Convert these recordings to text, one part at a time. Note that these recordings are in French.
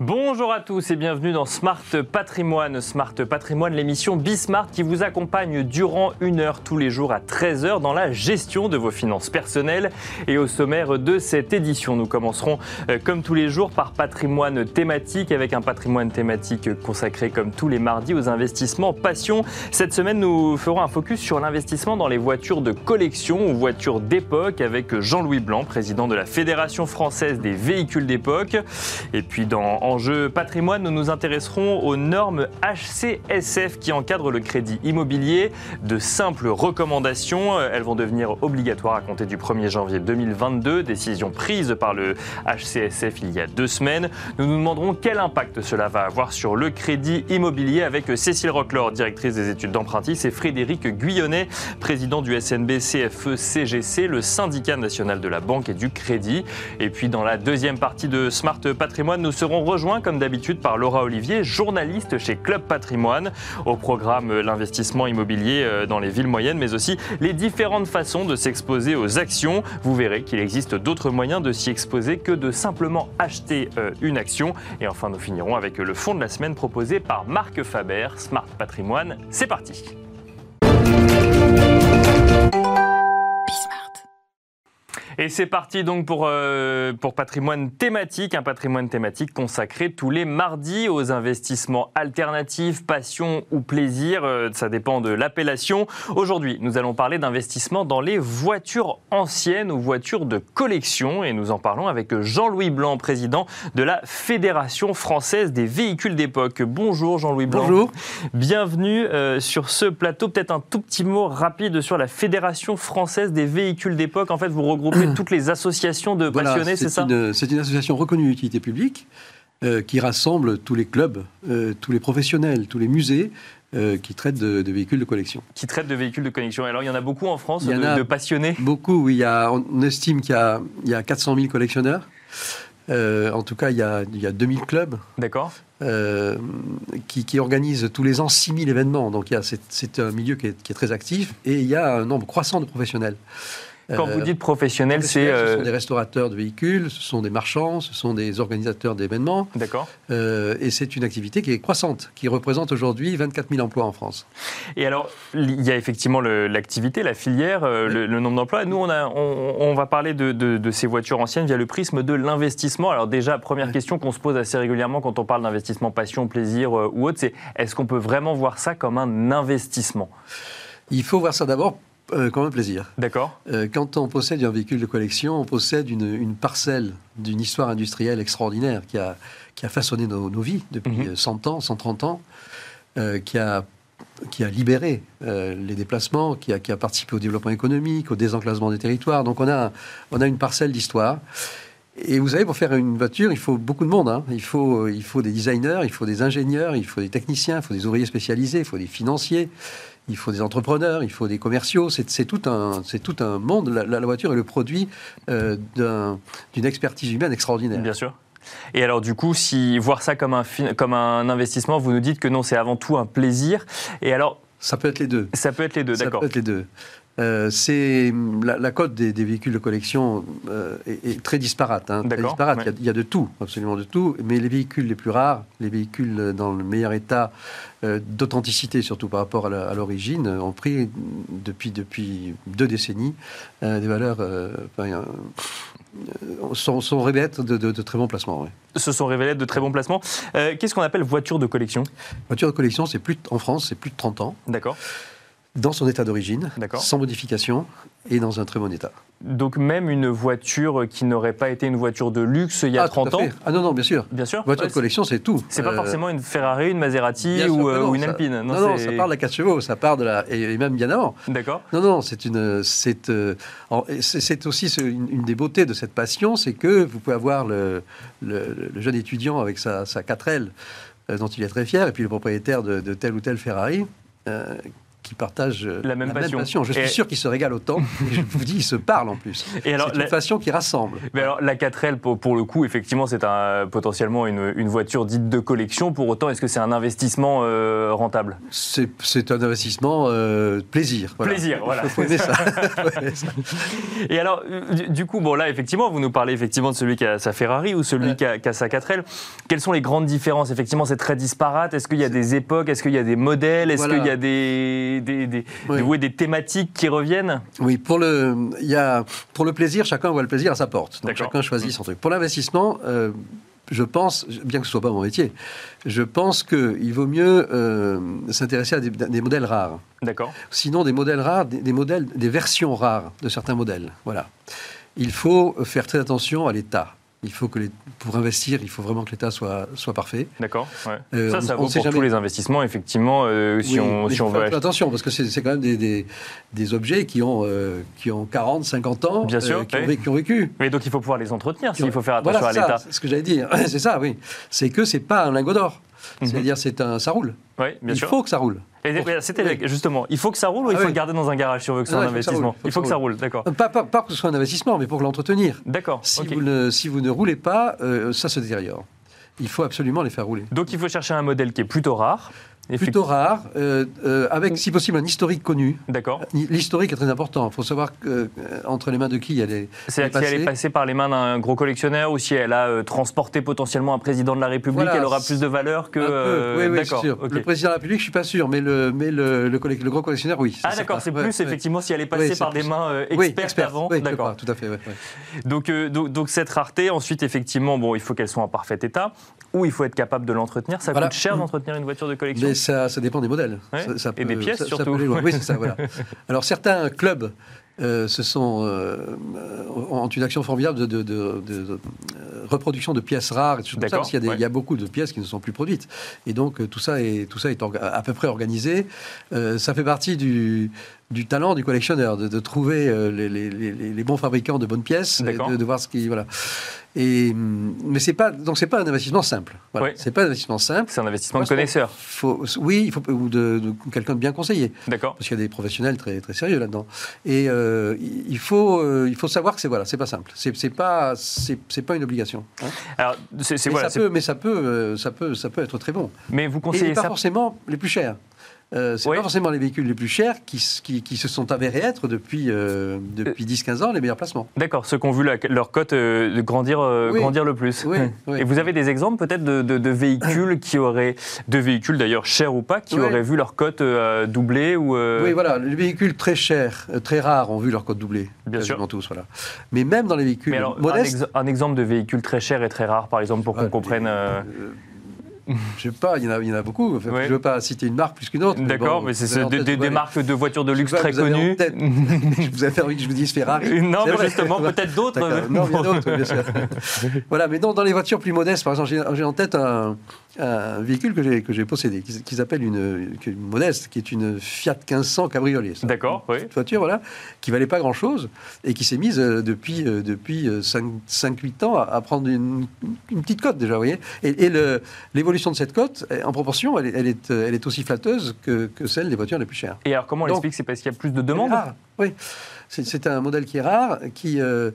Bonjour à tous et bienvenue dans Smart Patrimoine. Smart Patrimoine, l'émission Bismart qui vous accompagne durant une heure tous les jours à 13h dans la gestion de vos finances personnelles. Et au sommaire de cette édition, nous commencerons euh, comme tous les jours par patrimoine thématique avec un patrimoine thématique consacré comme tous les mardis aux investissements passion. Cette semaine, nous ferons un focus sur l'investissement dans les voitures de collection ou voitures d'époque avec Jean-Louis Blanc, président de la Fédération française des véhicules d'époque. Enjeu patrimoine, nous nous intéresserons aux normes HCSF qui encadrent le crédit immobilier. De simples recommandations, elles vont devenir obligatoires à compter du 1er janvier 2022, décision prise par le HCSF il y a deux semaines. Nous nous demanderons quel impact cela va avoir sur le crédit immobilier avec Cécile Roclor, directrice des études d'empruntis, et Frédéric Guyonnet, président du SNB CFE CGC, le syndicat national de la banque et du crédit. Et puis dans la deuxième partie de Smart Patrimoine, nous serons rejoint comme d'habitude par Laura Olivier, journaliste chez Club Patrimoine. Au programme euh, l'investissement immobilier euh, dans les villes moyennes, mais aussi les différentes façons de s'exposer aux actions. Vous verrez qu'il existe d'autres moyens de s'y exposer que de simplement acheter euh, une action. Et enfin, nous finirons avec le fond de la semaine proposé par Marc Faber, Smart Patrimoine. C'est parti. Et c'est parti donc pour, euh, pour patrimoine thématique, un patrimoine thématique consacré tous les mardis aux investissements alternatifs, passion ou plaisir, euh, ça dépend de l'appellation. Aujourd'hui, nous allons parler d'investissement dans les voitures anciennes ou voitures de collection et nous en parlons avec Jean-Louis Blanc, président de la Fédération française des véhicules d'époque. Bonjour Jean-Louis Blanc. Bonjour. Bienvenue euh, sur ce plateau. Peut-être un tout petit mot rapide sur la Fédération française des véhicules d'époque. En fait, vous regroupez toutes les associations de passionnés, c'est ça C'est une association reconnue d'utilité publique euh, qui rassemble tous les clubs, euh, tous les professionnels, tous les musées. Euh, qui traitent de, véhicules de collection. Qui traitent de véhicules de collection. Alors, il y en a beaucoup en France, il y de, a de, passionnés? Beaucoup, oui. Il y a, on estime qu'il y a, il y a 400 000 collectionneurs. en tout cas, il y a, il y a 2000 clubs. D'accord. qui, qui, organisent tous les ans 6000 événements. Donc, c'est un milieu qui est, qui est, très actif. Et il y a un nombre croissant de professionnels. Quand vous dites professionnel, c'est... Ce sont euh, des restaurateurs de véhicules, ce sont des marchands, ce sont des organisateurs d'événements. D'accord. Euh, et c'est une activité qui est croissante, qui représente aujourd'hui 24 000 emplois en France. Et alors, il y a effectivement l'activité, la filière, euh, le, nombre d'emplois. Nous, on, a, on, va parler de, de, ces voitures anciennes via le prisme de l'investissement. Alors déjà, première question qu'on se pose assez régulièrement quand on parle d'investissement passion, plaisir ou autre, c'est est-ce qu'on peut vraiment voir ça comme un investissement? Il faut voir ça d'abord euh, comme un plaisir. D'accord. Euh, quand on possède un véhicule de collection, on possède une, parcelle d'une histoire industrielle extraordinaire qui a, qui a façonné nos, vies depuis 100 mhm. ans, 130 ans, euh, qui a qui a libéré les déplacements, qui a, qui a, participé au développement économique, au désenclavement des territoires. Donc on a, on a une parcelle d'histoire. Et vous savez, pour faire une voiture, il faut beaucoup de monde. Hein. Il, faut, il faut des designers, il faut des ingénieurs, il faut des techniciens, il faut des ouvriers spécialisés, il faut des financiers, il faut des entrepreneurs, il faut des commerciaux. C'est tout un, tout un monde. La, voiture est le produit euh, d'une expertise humaine extraordinaire. Bien sûr. Et alors du coup, si voir ça comme un, comme un investissement, vous nous dites que non, c'est avant tout un plaisir. Et alors ça peut être les deux. Ça peut être les deux, d'accord. Ça peut être les deux. Euh, c'est la, cote des, véhicules de collection euh, est, très disparate. Hein, très disparate. Il, y a, de tout, absolument de tout. Mais les véhicules les plus rares, les véhicules dans le meilleur état euh, d'authenticité, surtout par rapport à l'origine, ont pris depuis depuis deux décennies des valeurs. sont, sont révélées de, de, très bons placements. Se sont révélées de très bons placements. Qu'est-ce qu'on appelle voiture de collection? Voiture de collection, c'est plus en France, c'est plus de 30 ans. D'accord dans son état d'origine, sans modification et dans un très bon état. Donc même une voiture qui n'aurait pas été une voiture de luxe il y a 30 ans Ah non, non, bien sûr. Bien sûr. Voiture de collection, c'est tout. C'est pas euh, forcément une Ferrari, une Maserati ou, euh, une Alpine. Non, non, ça part de la 4 chevaux, ça part de la... Et même bien avant. D'accord. Non, non, c'est une... C'est euh, aussi une, des beautés de cette passion, c'est que vous pouvez avoir le, le, jeune étudiant avec sa, sa 4L dont il est très fier, et puis le propriétaire de, de telle ou telle Ferrari qui partagent euh, La même passion. Je suis Et- sûr qu'ils se régalent autant. Et je vous dis, ils se parlent en plus. Et alors, c'est une la- passion qui rassemble. Mais alors, la 4L, pour, pour le coup, effectivement, c'est un, potentiellement une, une voiture dite de collection. Pour autant, est-ce que c'est un investissement euh, rentable? C'est un investissement euh, plaisir. voilà. Plaisir, voilà. Il faut aimer ça. Faut aimer ça. Et alors, euh, du, du coup, bon, là, effectivement, vous nous parlez effectivement de celui qui a sa Ferrari ou celui Ouais. qui, a, qui a sa 4L. Quelles sont les grandes différences? Effectivement, c'est très disparate. Est-ce qu'il y a des époques? Est-ce qu'il y a des modèles? Est-ce Voilà. qu'il y a des, des, des, Oui. thématiques qui reviennent Oui, pour le, y a, pour le plaisir, chacun voit le plaisir à sa porte. Donc chacun choisit son truc. Pour l'investissement, euh, je pense, bien que ce soit pas mon métier, je pense qu'il vaut mieux euh, s'intéresser à des, des modèles rares. D'accord. Sinon, des modèles rares, des, des modèles, des versions rares de certains modèles. Voilà. Il faut faire très attention à l'état. Il faut que les, pour investir, il faut vraiment que l'état soit, soit parfait. D'accord. ouais. Euh, ça, ça vaut pour tous jamais. les investissements, effectivement, euh, si Oui, on, si il faut on veut faire acheter. attention parce que c'est quand même des, des, des objets qui ont, euh, qui ont 40, 50 ans, Bien sûr, qui, ont, oui. vé- qui ont vécu. Mais donc, il faut pouvoir les entretenir ont- s'il faut faire attention Voilà, à l'état. C'est ce que j'allais dire. C'est ça, oui. C'est que c'est pas un lingot d'or. Mhm. C'est-à-dire, c'est un, ça roule. Oui, bien il sûr. faut que ça roule. C'était justement, il faut que ça roule ou il Ah faut oui. le garder dans un garage si on veut que ce soit un investissement Il faut que ça roule, d'accord. Pas, pas, pas pour que ce soit un investissement, mais pour l'entretenir. D'accord. Si, vous ne, si vous ne roulez pas, euh, ça se détériore. Il faut absolument les faire rouler. Donc il faut chercher un modèle qui est plutôt rare. Plutôt rare, euh, euh, avec si possible un historique connu. D'accord. L'historique est très important. Il faut savoir que, euh, entre les mains de qui elle est, C'est-à-dire si elle est passée. par les mains d'un gros collectionneur ou si elle a euh, transporté potentiellement un président de la République, Voilà, elle aura plus de valeur que. Un peu. oui, oui, d'accord. sûr. Le président de la République, je suis pas sûr, mais le, mais le, le, collect- le gros collectionneur, oui. Ah d'accord, c'est plus Ouais, ouais. effectivement si elle est passée Oui, par des plus. mains euh, Oui, expertes expert. avant. D'accord. tout à fait. ouais. Donc, donc, donc cette rareté, ensuite effectivement, bon, il faut qu'elle soit en parfait état ou il faut être capable de l'entretenir. Ça Voilà. coûte cher d'entretenir une voiture de collection. Mais ça, ça dépend des modèles. Ouais. Ça- ça Et des pièces, surtout. Oui, c'est ça, voilà. Alors, certains clubs euh, se sont, euh, ont une action formidable de, de- de- de- de, euh, reproduction de pièces rares, et comme ça, parce qu'il y, a des- ouais. il y a beaucoup de pièces qui ne sont plus produites. Et donc, euh, tout ça est, tout ça est orga- à peu près organisé. Euh, ça fait partie du, du talent du collectionneur, de, de trouver euh, les, les- les- les bons fabricants de bonnes pièces, et de, de voir ce qui... Voilà. Et, hum, mais c'est pas, donc c'est pas un investissement simple. Voilà. Ouais. C'est pas un investissement simple. C'est un investissement de Parce connaisseur. Faut, oui, il faut ou de, de quelqu'un de bien conseillé, D'accord. parce qu'il y a des professionnels très très sérieux là-dedans. Et euh, il faut euh, il faut savoir que c'est voilà, c'est pas simple. C'est pas c'est pas une obligation. hein. Alors, c'est voilà, ça peut, mais ça peut ça peut ça peut être très bon. mais vous Et conseillez pas ça forcément les plus chers. Euh, c'est Oui. pas forcément les véhicules les plus chers qui, qui, qui se sont avérés être depuis, euh, depuis 10-15 ans les meilleurs placements. D'accord, ceux qui ont vu la- leur cote euh, grandir, euh, Oui. grandir le plus. Oui. Et vous avez des exemples peut-être de, de- de véhicules qui auraient, de véhicules d'ailleurs chers ou pas, qui auraient vu leur cote euh, doubler ou euh, Oui, voilà, les véhicules très chers, euh, très rares ont vu leur code doublé. Bien sûr. tous, voilà. Mais même dans les véhicules alors, un, modestes, ex- un exemple de véhicule très cher et très rare, par exemple, pour qu'on comprenne. Euh, euh, je sais pas, il y en a, il y en a beaucoup. Enfin. Je ne veux pas citer une marque plus qu'une autre. D'accord, bon, mais c'est avez des, marques de voitures de luxe très avez connues. je vous ai envie que je vous dise Ferrari. Non, mais vrai. justement, peut-être d'autres. Non, il y a d'autres, bien sûr. voilà, mais non, dans les voitures plus modestes, par exemple, j'ai en tête un, un véhicule que j'ai possédé, qui, s- qui s'appelle une, modeste, qui est une Fiat 1500 cabriolet. D'accord, oui. Une voiture, voilà, qui valait pas grand-chose et qui s'est mise euh, depuis, euh, depuis 5-8 ans à, à prendre une, une petite cote déjà, vous voyez. Et, et le- l'évolution de cette cote, euh, en proportion, elle est, elle est, euh, elle est aussi flatteuse que, que celle des voitures les plus chères. Et alors, comment on Donc- l'explique? C'est parce qu'il y a plus de demandes? Oui, c'est un modèle qui est rare, qui euh,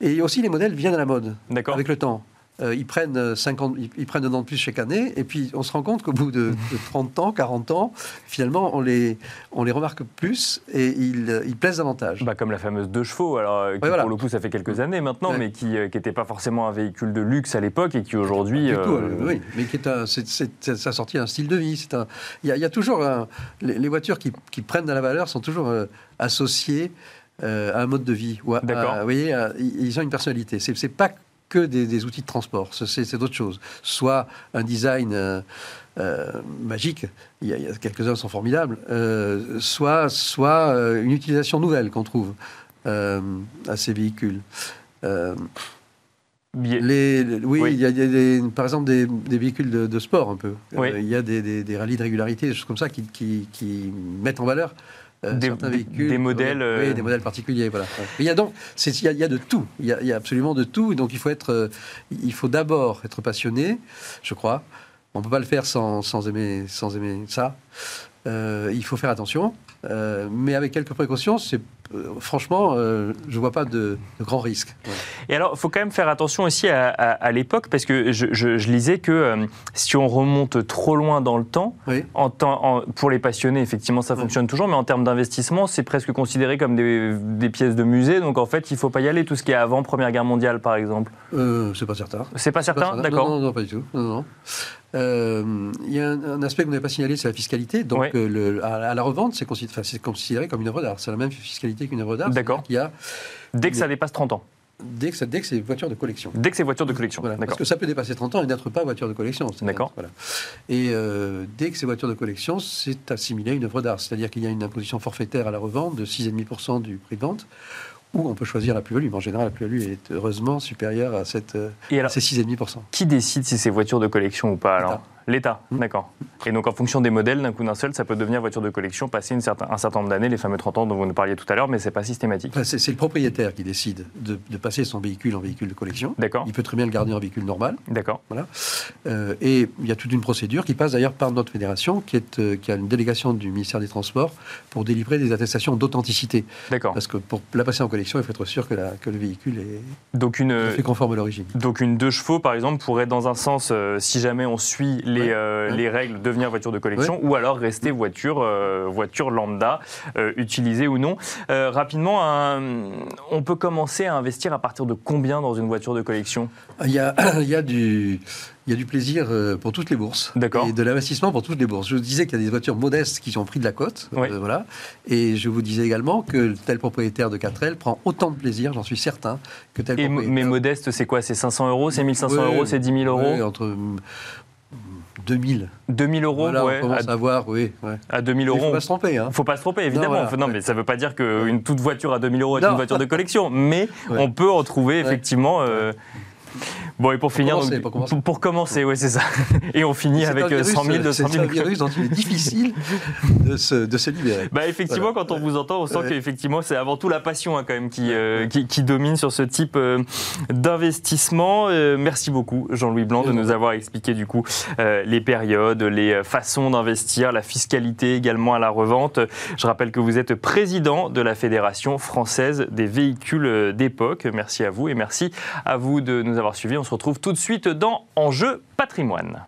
et aussi les modèles viennent à la mode D'accord. avec le temps. Euh, ils prennent euh, 50, ils, ils prennent un an de plus chaque année, et puis on se rend compte qu'au bout de, de 30 ans, 40 ans, finalement, on les, on les remarque plus et ils, euh, ils plaisent davantage. Bah, comme la fameuse deux chevaux, alors, euh, qui voilà. pour le coup ça fait quelques années maintenant, Ouais. mais qui n'était pas forcément un véhicule de luxe à l'époque et qui aujourd'hui. Du tout, euh, euh, oui, mais qui est un, c'est, c'est- ça sortit un style de vie. C'est un, il y, y a toujours un- les, les voitures qui, qui prennent de la valeur sont toujours euh, associées euh, à un mode de vie. Ou à- à- D'accord. vous voyez, à- ils ont une personnalité. C'est, c'est pas que des, des outils de transport. C'est, d'autres choses. Soit un design euh, euh, magique. Il y, a, quelques-uns sont formidables. euh, soit, soit une utilisation nouvelle qu'on trouve à ces véhicules. Bi- les, les- oui, Oui. il y a, des- par exemple des, des véhicules de, de sport un peu. Oui. Il y a des, des, des rallyes de régularité, des choses comme ça qui, qui, qui mettent en valeur euh, Des- certains véhicules. des modèles, Oui, euh, des modèles particuliers. Voilà. Il y a donc, il y a, il y a de tout. Il y a, il y a absolument de tout. Donc il faut être, euh, il faut d'abord être passionné, je crois. On peut pas le faire sans, sans aimer, sans aimer ça. il faut faire attention, mais avec quelques précautions, c'est franchement, je ne vois pas de, grands risques. Et alors, il faut quand même faire attention aussi à, l'époque, parce que je, lisais que si on remonte trop loin dans le temps, en pour les passionnés, effectivement, ça fonctionne toujours, mais en termes d'investissement, c'est presque considéré comme des, des, pièces de musée, donc en fait, il ne faut pas y aller, tout ce qui est avant Première Guerre mondiale, par exemple. c'est pas certain. C'est pas certain, d'accord. Non, non, pas du tout. Euh, il y a un, aspect que vous n'avez pas signalé, c'est la fiscalité. Donc, euh, le, à, la revente, c'est considéré, comme une œuvre d'art. C'est la même fiscalité qu'une œuvre d'art. D'accord. Dès que ça dépasse 30 ans. Dès que, dès que c'est voiture de collection. Dès que c'est voiture de collection. Parce que ça peut dépasser 30 ans et n'être pas voiture de collection. D'accord. Voilà. Et euh, dès que c'est voiture de collection, c'est assimilé à une œuvre d'art. C'est-à-dire qu'il y a une imposition forfaitaire à la revente de 6,5% du prix de vente ou on peut choisir la plus-value. En général, la plus-value est heureusement supérieure à, cette, et ces 6,5%. Qui décide si c'est voiture de collection ou pas alors L'État, mmh. d'accord. Et donc en fonction des modèles, d'un coup d'un seul, ça peut devenir voiture de collection, passer une certain, un certain nombre d'années, les fameux 30 ans dont vous nous parliez tout à l'heure, mais c'est pas systématique. c'est le propriétaire qui décide de, passer son véhicule en véhicule de collection. D'accord. Il peut très bien le garder en véhicule normal. D'accord. Voilà. Euh, et il y a toute une procédure qui passe d'ailleurs par notre fédération, qui, est, euh, qui a une délégation du ministère des Transports pour délivrer des attestations d'authenticité. D'accord. Parce que pour la passer en collection, il faut être sûr que, la, que le véhicule est donc une, fait conforme à l'origine. Donc une deux chevaux, par exemple, pourrait dans un sens, euh, si jamais on suit les, les règles, devenir voiture de collection, ou alors rester voiture, euh, voiture lambda, euh, utilisée ou non. Euh, rapidement, on peut commencer à investir à partir de combien dans une voiture de collection? Il y, a, il y a du il y a du plaisir pour toutes les bourses. Et de l'investissement pour toutes les bourses. Je vous disais qu'il y a des voitures modestes qui ont pris de la cote. voilà. Et je vous disais également que tel propriétaire de 4L prend autant de plaisir, j'en suis certain, que tel Et propriétaire. Mais modeste, c'est quoi? C'est 500 euros? C'est 1500 euros? C'est 10 000 euros? entre 2000. 2000 euros, ouais. On commence à, voir, oui. Ouais. À 2000 euros. Il ne faut pas se tromper. Hein. faut pas se tromper, évidemment. Non, mais ça ne veut pas dire qu'une toute voiture à 2000 euros est une voiture de collection. Mais on peut en trouver, effectivement. Euh, Bon, et pour, finir, pour commencer, oui, c'est ça. Et on finit avec 100 000, 200 000. C'est un virus dont il est difficile de se, de se libérer. Bah, effectivement, quand on vous entend, on sent qu'effectivement, c'est avant tout la passion hein, quand même qui, euh, qui, domine sur ce type euh, d'investissement. Euh, merci beaucoup, Jean-Louis Blanc, de nous avoir expliqué du coup les périodes, les façons d'investir, la fiscalité également à la revente. Je rappelle que vous êtes président de la Fédération française des véhicules d'époque. Merci à vous et merci à vous de nous avoir suivis. On se retrouve tout de suite dans Enjeu patrimoine.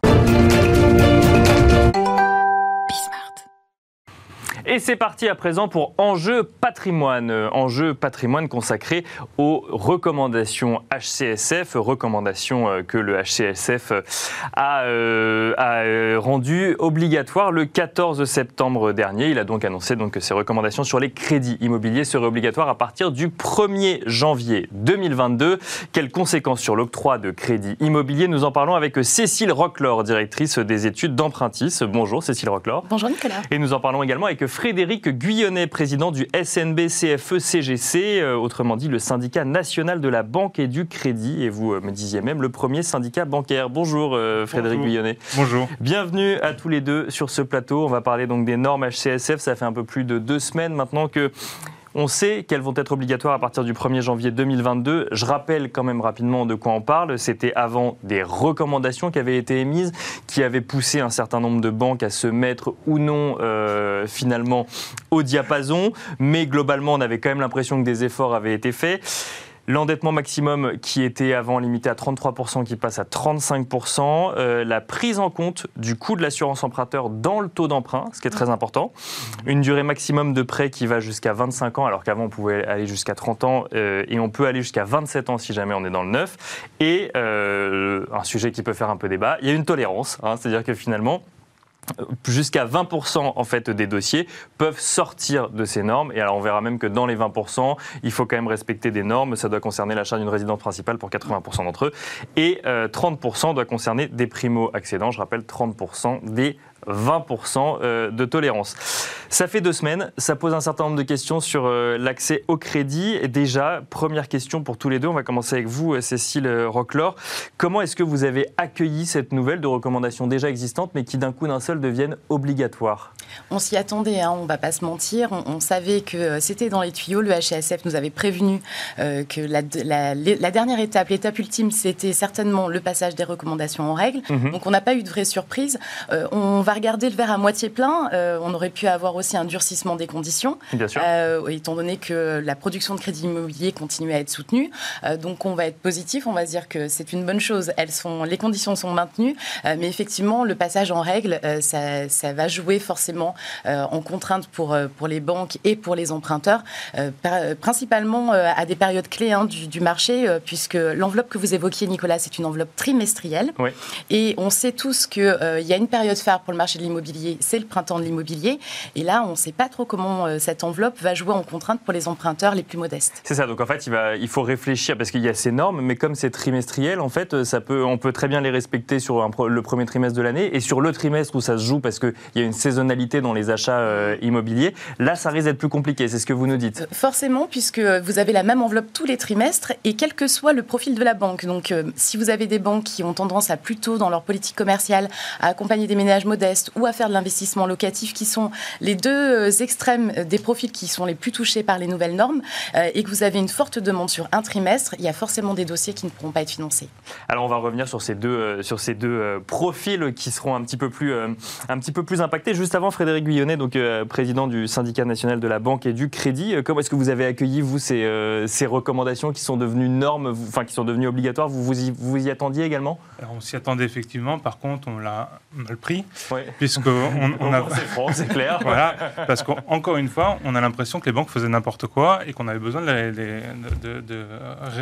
Et c'est parti à présent pour Enjeu patrimoine. Enjeu patrimoine consacré aux recommandations HCSF, recommandations euh, que le HCSF a, euh, a euh, rendues obligatoires le 14 septembre dernier. Il a donc annoncé donc que ces recommandations sur les crédits immobiliers seraient obligatoires à partir du 1er janvier 2022. Quelles conséquences sur l'octroi de crédits immobiliers? Nous en parlons avec Cécile Rocklor, directrice des études d'Empruntis. Bonjour Cécile Rocklor. Bonjour Nicolas. Et nous en parlons également avec Frédéric Guyonnet, président du SNB CFE CGC, euh, autrement dit le syndicat national de la banque et du crédit. Et vous euh, me disiez même le premier syndicat bancaire. Bonjour euh, Frédéric Guyonnet. Bonjour. Bienvenue à tous les deux sur ce plateau. On va parler donc des normes HCSF. Ça fait un peu plus de deux semaines maintenant que on sait qu'elles vont être obligatoires à partir du 1er janvier 2022. Je rappelle quand même rapidement de quoi on parle. C'était avant des recommandations qui avaient été émises, qui avaient poussé un certain nombre de banques à se mettre ou non euh, finalement au diapason. Mais globalement, on avait quand même l'impression que des efforts avaient été faits. L'endettement maximum qui était avant limité à 33%, qui passe à 35%. Euh, la prise en compte du coût de l'assurance emprunteur dans le taux d'emprunt, ce qui est très important. Une durée maximum de prêt qui va jusqu'à 25 ans, alors qu'avant on pouvait aller jusqu'à 30 ans, euh, et on peut aller jusqu'à 27 ans si jamais on est dans le neuf. Et euh, un sujet qui peut faire un peu débat, il y a une tolérance, hein, c'est-à-dire que finalement, jusqu'à 20% en fait des dossiers peuvent sortir de ces normes. Et alors on verra même que dans les 20%, il faut quand même respecter des normes. Ça doit concerner l'achat d'une résidence principale pour 80% d'entre eux. Et 30% euh, doit concerner des primo-accédants. Je rappelle 30% des 20% euh, de tolérance. Ça fait deux semaines, ça pose un certain nombre de questions sur euh, l'accès au crédit. Et déjà, première question pour tous les deux, on va commencer avec vous, Cécile Rocklor. Comment est-ce que vous avez accueilli cette nouvelle de recommandations déjà existantes, mais qui d'un coup d'un seul deviennent obligatoires? On s'y attendait, hein, on ne va pas se mentir. On, savait que euh, c'était dans les tuyaux. Le HSF nous avait prévenu que la, dernière étape, l'étape ultime, c'était certainement le passage des recommandations en règle. Mhm. Donc on n'a pas eu de vraie surprise. on va va regarder le verre à moitié plein. on aurait pu avoir aussi un durcissement des conditions, Bien sûr. étant donné que la production de crédit immobilier continue à être soutenue. donc on va être positif, on va se dire que c'est une bonne chose. Elles sont, les conditions sont maintenues, mais effectivement, le passage en règle, ça, ça, va jouer forcément en contrainte pour, pour les banques et pour les emprunteurs, principalement à des périodes clés hein, du, du, marché, puisque l'enveloppe que vous évoquiez, Nicolas, c'est une enveloppe trimestrielle. Et on sait tous qu'il euh, y a une période phare pour le marché de l'immobilier, c'est le printemps de l'immobilier. Et là, on ne sait pas trop comment euh, cette enveloppe va jouer en contrainte pour les emprunteurs les plus modestes. C'est ça, donc en fait, il, va, il faut réfléchir, parce qu'il y a ces normes, mais comme c'est trimestriel, en fait, euh, ça peut, on peut très bien les respecter sur le premier trimestre de l'année. Et sur le trimestre où ça se joue, parce qu'il y a une saisonnalité dans les achats immobiliers, là, ça risque d'être plus compliqué, c'est ce que vous nous dites. forcément, puisque vous avez la même enveloppe tous les trimestres, et quel que soit le profil de la banque. Donc, si vous avez des banques qui ont tendance à plutôt, dans leur politique commerciale, à accompagner des ménages modestes ou à faire de l'investissement locatif, qui sont les deux euh, extrêmes des profils qui sont les plus touchés par les nouvelles normes, euh, et que vous avez une forte demande sur un trimestre, il y a forcément des dossiers qui ne pourront pas être financés. Alors, on va revenir sur ces deux, euh, sur ces deux profils qui seront un petit peu plus, un petit peu plus impactés. Juste avant, Frédéric Guyonnet, donc président du syndicat national de la banque et du crédit, comment est-ce que vous avez accueilli, vous, ces, ces recommandations qui sont devenues normes, enfin qui sont devenues obligatoires? Vous, vous, y, vous y attendiez également? Alors, On s'y attendait effectivement. Par contre, on l'a mal pris. Oui. On, a. C'est c'est clair. voilà. Parce qu'encore une fois, on a l'impression que les banques faisaient n'importe quoi et qu'on avait besoin de, de,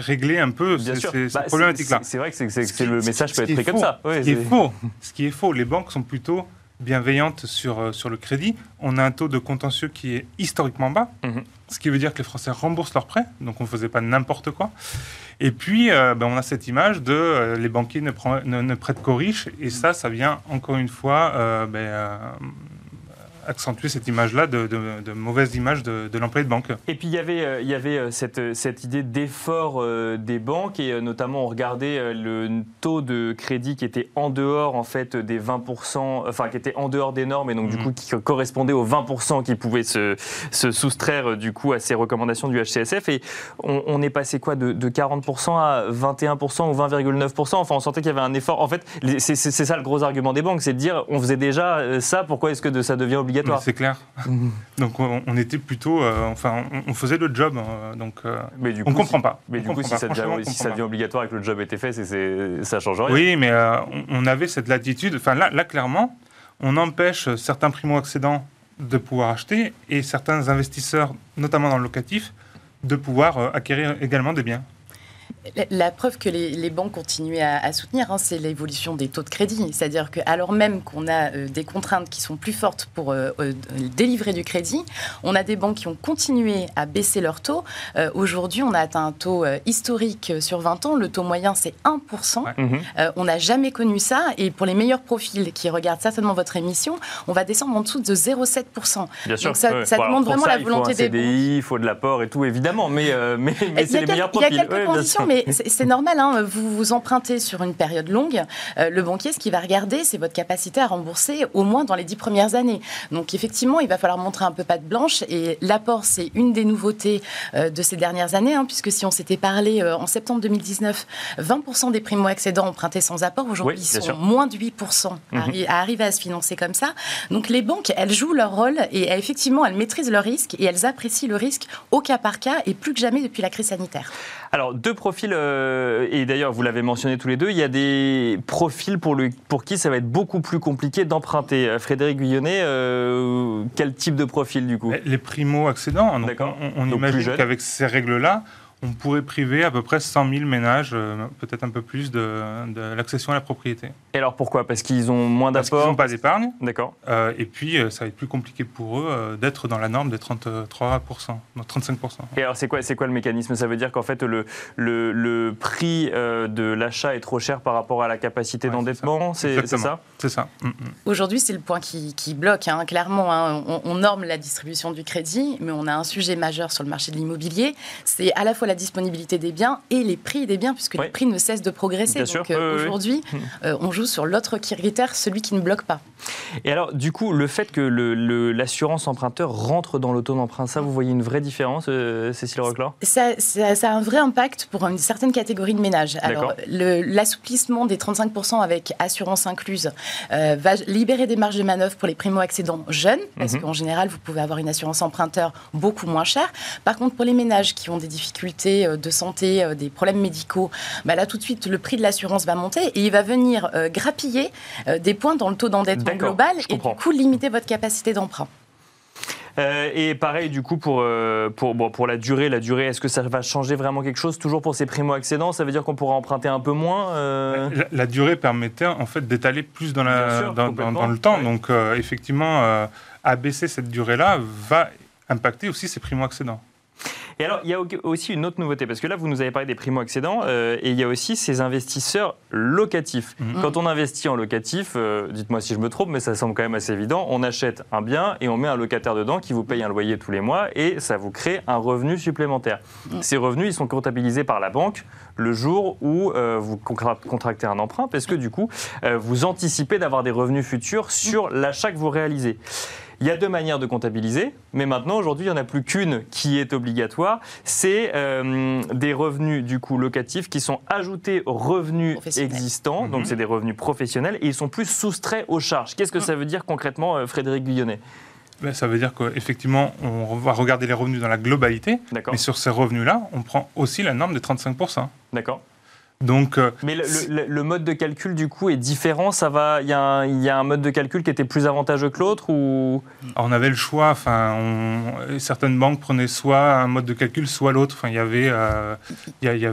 régler un peu ces, bah, problématiques-là. C'est vrai que, c'est, le message peut être pris comme ça. ce qui est faux, les banques sont plutôt bienveillantes sur, euh, sur le crédit. On a un taux de contentieux qui est historiquement bas, mhm. ce qui veut dire que les Français remboursent leurs prêts, donc on ne faisait pas n'importe quoi. Et puis, euh, ben, on a cette image de euh, les banquiers ne, ne, prêtent qu'aux riches, et ça, ça vient encore une fois euh, ben, accentuer cette image-là de, mauvaise image de, l'employé de banque. Et puis il y avait, euh, il y avait euh, cette, cette idée d'effort euh, des banques et notamment on regardait le taux de crédit qui était en dehors en fait des 20%, enfin qui était en dehors des normes et donc du mmh. coup qui correspondait aux 20% qui pouvaient se, se, soustraire du coup à ces recommandations du HCSF et on, est passé quoi de, 40% à 21% ou 20,9% Enfin on sentait qu'il y avait un effort. En fait c'est ça le gros argument des banques, c'est de dire on faisait déjà ça, pourquoi est-ce que ça devient obligatoire c'est clair. donc on, était plutôt, euh, enfin, on, faisait le job, euh, donc euh, mais du coup, on comprend pas. Mais du coup, si, ça devient, obligatoire et que le job était fait, c'est, ça change rien. Oui, mais on, avait cette latitude. Enfin là, là, clairement, on empêche certains primo-accédants de pouvoir acheter et certains investisseurs, notamment dans le locatif, de pouvoir acquérir également des biens. La preuve que les, banques continuent à, soutenir, hein, c'est l'évolution des taux de crédit. C'est-à-dire qu'alors même qu'on a euh, des contraintes qui sont plus fortes pour euh, euh, délivrer du crédit, on a des banques qui ont continué à baisser leurs taux. Aujourd'hui, on a atteint un taux historique sur 20 ans. Le taux moyen, c'est 1%. Mhm. on n'a jamais connu ça. Et pour les meilleurs profils qui regardent certainement votre émission, on va descendre en dessous de 0,7%. Bien sûr. Donc ça, ça demande vraiment la volonté des banques. Il faut de l'apport et tout, évidemment. Mais, mais, c'est les meilleurs profils. Il y a quelques conditions, mais c'est normal. Hein, vous vous empruntez sur une période longue. Euh, le banquier, ce qu'il va regarder, c'est votre capacité à rembourser au moins dans les dix premières années. Donc effectivement, il va falloir montrer un peu patte blanche. Et l'apport, c'est une des nouveautés euh, de ces dernières années, hein, puisque si on s'était parlé euh, en septembre 2019, 20% des primo-accédants empruntés sans apport. Aujourd'hui, ils sont moins de 8% mhm. à, arriver à se financer comme ça. Donc les banques, elles jouent leur rôle et effectivement, elles maîtrisent leur risque et elles apprécient le risque au cas par cas et plus que jamais depuis la crise sanitaire. Alors, deux profils, euh, et d'ailleurs, vous l'avez mentionné tous les deux, il y a des profils pour, le, pour qui ça va être beaucoup plus compliqué d'emprunter. Euh, Frédéric Guyonnet, euh, quel type de profil du coup? Les primo-accédants. On, on imagine qu'avec ces règles-là, on pourrait priver à peu près 100 000 ménages, euh, peut-être un peu plus, de, l'accession à la propriété. Et alors pourquoi? Parce qu'ils ont moins d'apports Parce qu'ils n'ont pas d'épargne. D'accord. Euh, et puis, euh, ça va être plus compliqué pour eux d'être dans la norme des 33%, non, 35%. Et alors, c'est quoi, c'est quoi le mécanisme? Ça veut dire qu'en fait, le, le, prix de l'achat est trop cher par rapport à la capacité d'endettement? C'est ça? C'est ça. Mm, mm. Aujourd'hui, c'est le point qui, bloque, hein, clairement. Hein. On, on norme la distribution du crédit, mais on a un sujet majeur sur le marché de l'immobilier. C'est à la fois la disponibilité des biens et les prix des biens, puisque les prix ne cessent de progresser. Donc aujourd'hui, on joue sur l'autre critère, celui qui ne bloque pas. Et alors, du coup, le fait que l'assurance emprunteur rentre dans le taux d'emprunt, ça, vous voyez une vraie différence, Cécile Roquelaure ça, ça, a un vrai impact pour une certaine catégorie de ménages. Alors, l'assouplissement des 35% avec assurance incluse va libérer des marges de manœuvre pour les primo-accédants jeunes, parce mhm. qu'en général, vous pouvez avoir une assurance emprunteur beaucoup moins chère. Par contre, pour les ménages qui ont des difficultés euh, de santé, euh, des problèmes médicaux, bah là, tout de suite, le prix de l'assurance va monter et il va venir euh, grappiller des points dans le taux d'endettement global et du coup limiter votre capacité d'emprunt. Euh, et pareil, du coup, pour, euh, pour, bon, pour la durée, la durée, est-ce que ça va changer vraiment quelque chose Toujours pour ces primo-accédants, ça veut dire qu'on pourra emprunter un peu moins euh? La, durée permettait en fait d'étaler plus dans, la, dans, dans, le temps. Donc, effectivement, abaisser cette durée-là va impacter aussi ces primo-accédants. Et alors, il y a aussi une autre nouveauté, parce que là, vous nous avez parlé des primo-accédants, euh, et il y a aussi ces investisseurs locatifs. Mhm. Quand on investit en locatif, euh, dites-moi si je me trompe, mais ça semble quand même assez évident, on achète un bien et on met un locataire dedans qui vous paye un loyer tous les mois, et ça vous crée un revenu supplémentaire. Mhm. Ces revenus, ils sont comptabilisés par la banque le jour où euh, vous contractez un emprunt, parce que du coup, vous anticipez d'avoir des revenus futurs sur l'achat que vous réalisez. Il y a deux manières de comptabiliser, mais maintenant, aujourd'hui, il n'y en a plus qu'une qui est obligatoire. C'est euh, des revenus, du coup, locatifs qui sont ajoutés aux revenus existants. Donc, mhm. c'est des revenus professionnels et ils sont plus soustraits aux charges. Qu'est-ce que mhm. ça veut dire concrètement, euh, Frédéric Guillonnet? Ben, ça veut dire qu'effectivement, on va regarder les revenus dans la globalité, mais sur ces revenus-là, on prend aussi la norme de 35%. D'accord. Donc, euh, Mais le, mode de calcul, du coup, est différent Ça va Il y, a un mode de calcul qui était plus avantageux que l'autre ou... On avait le choix. Enfin, certaines banques prenaient soit un mode de calcul, soit l'autre. Enfin, il y avait, euh, il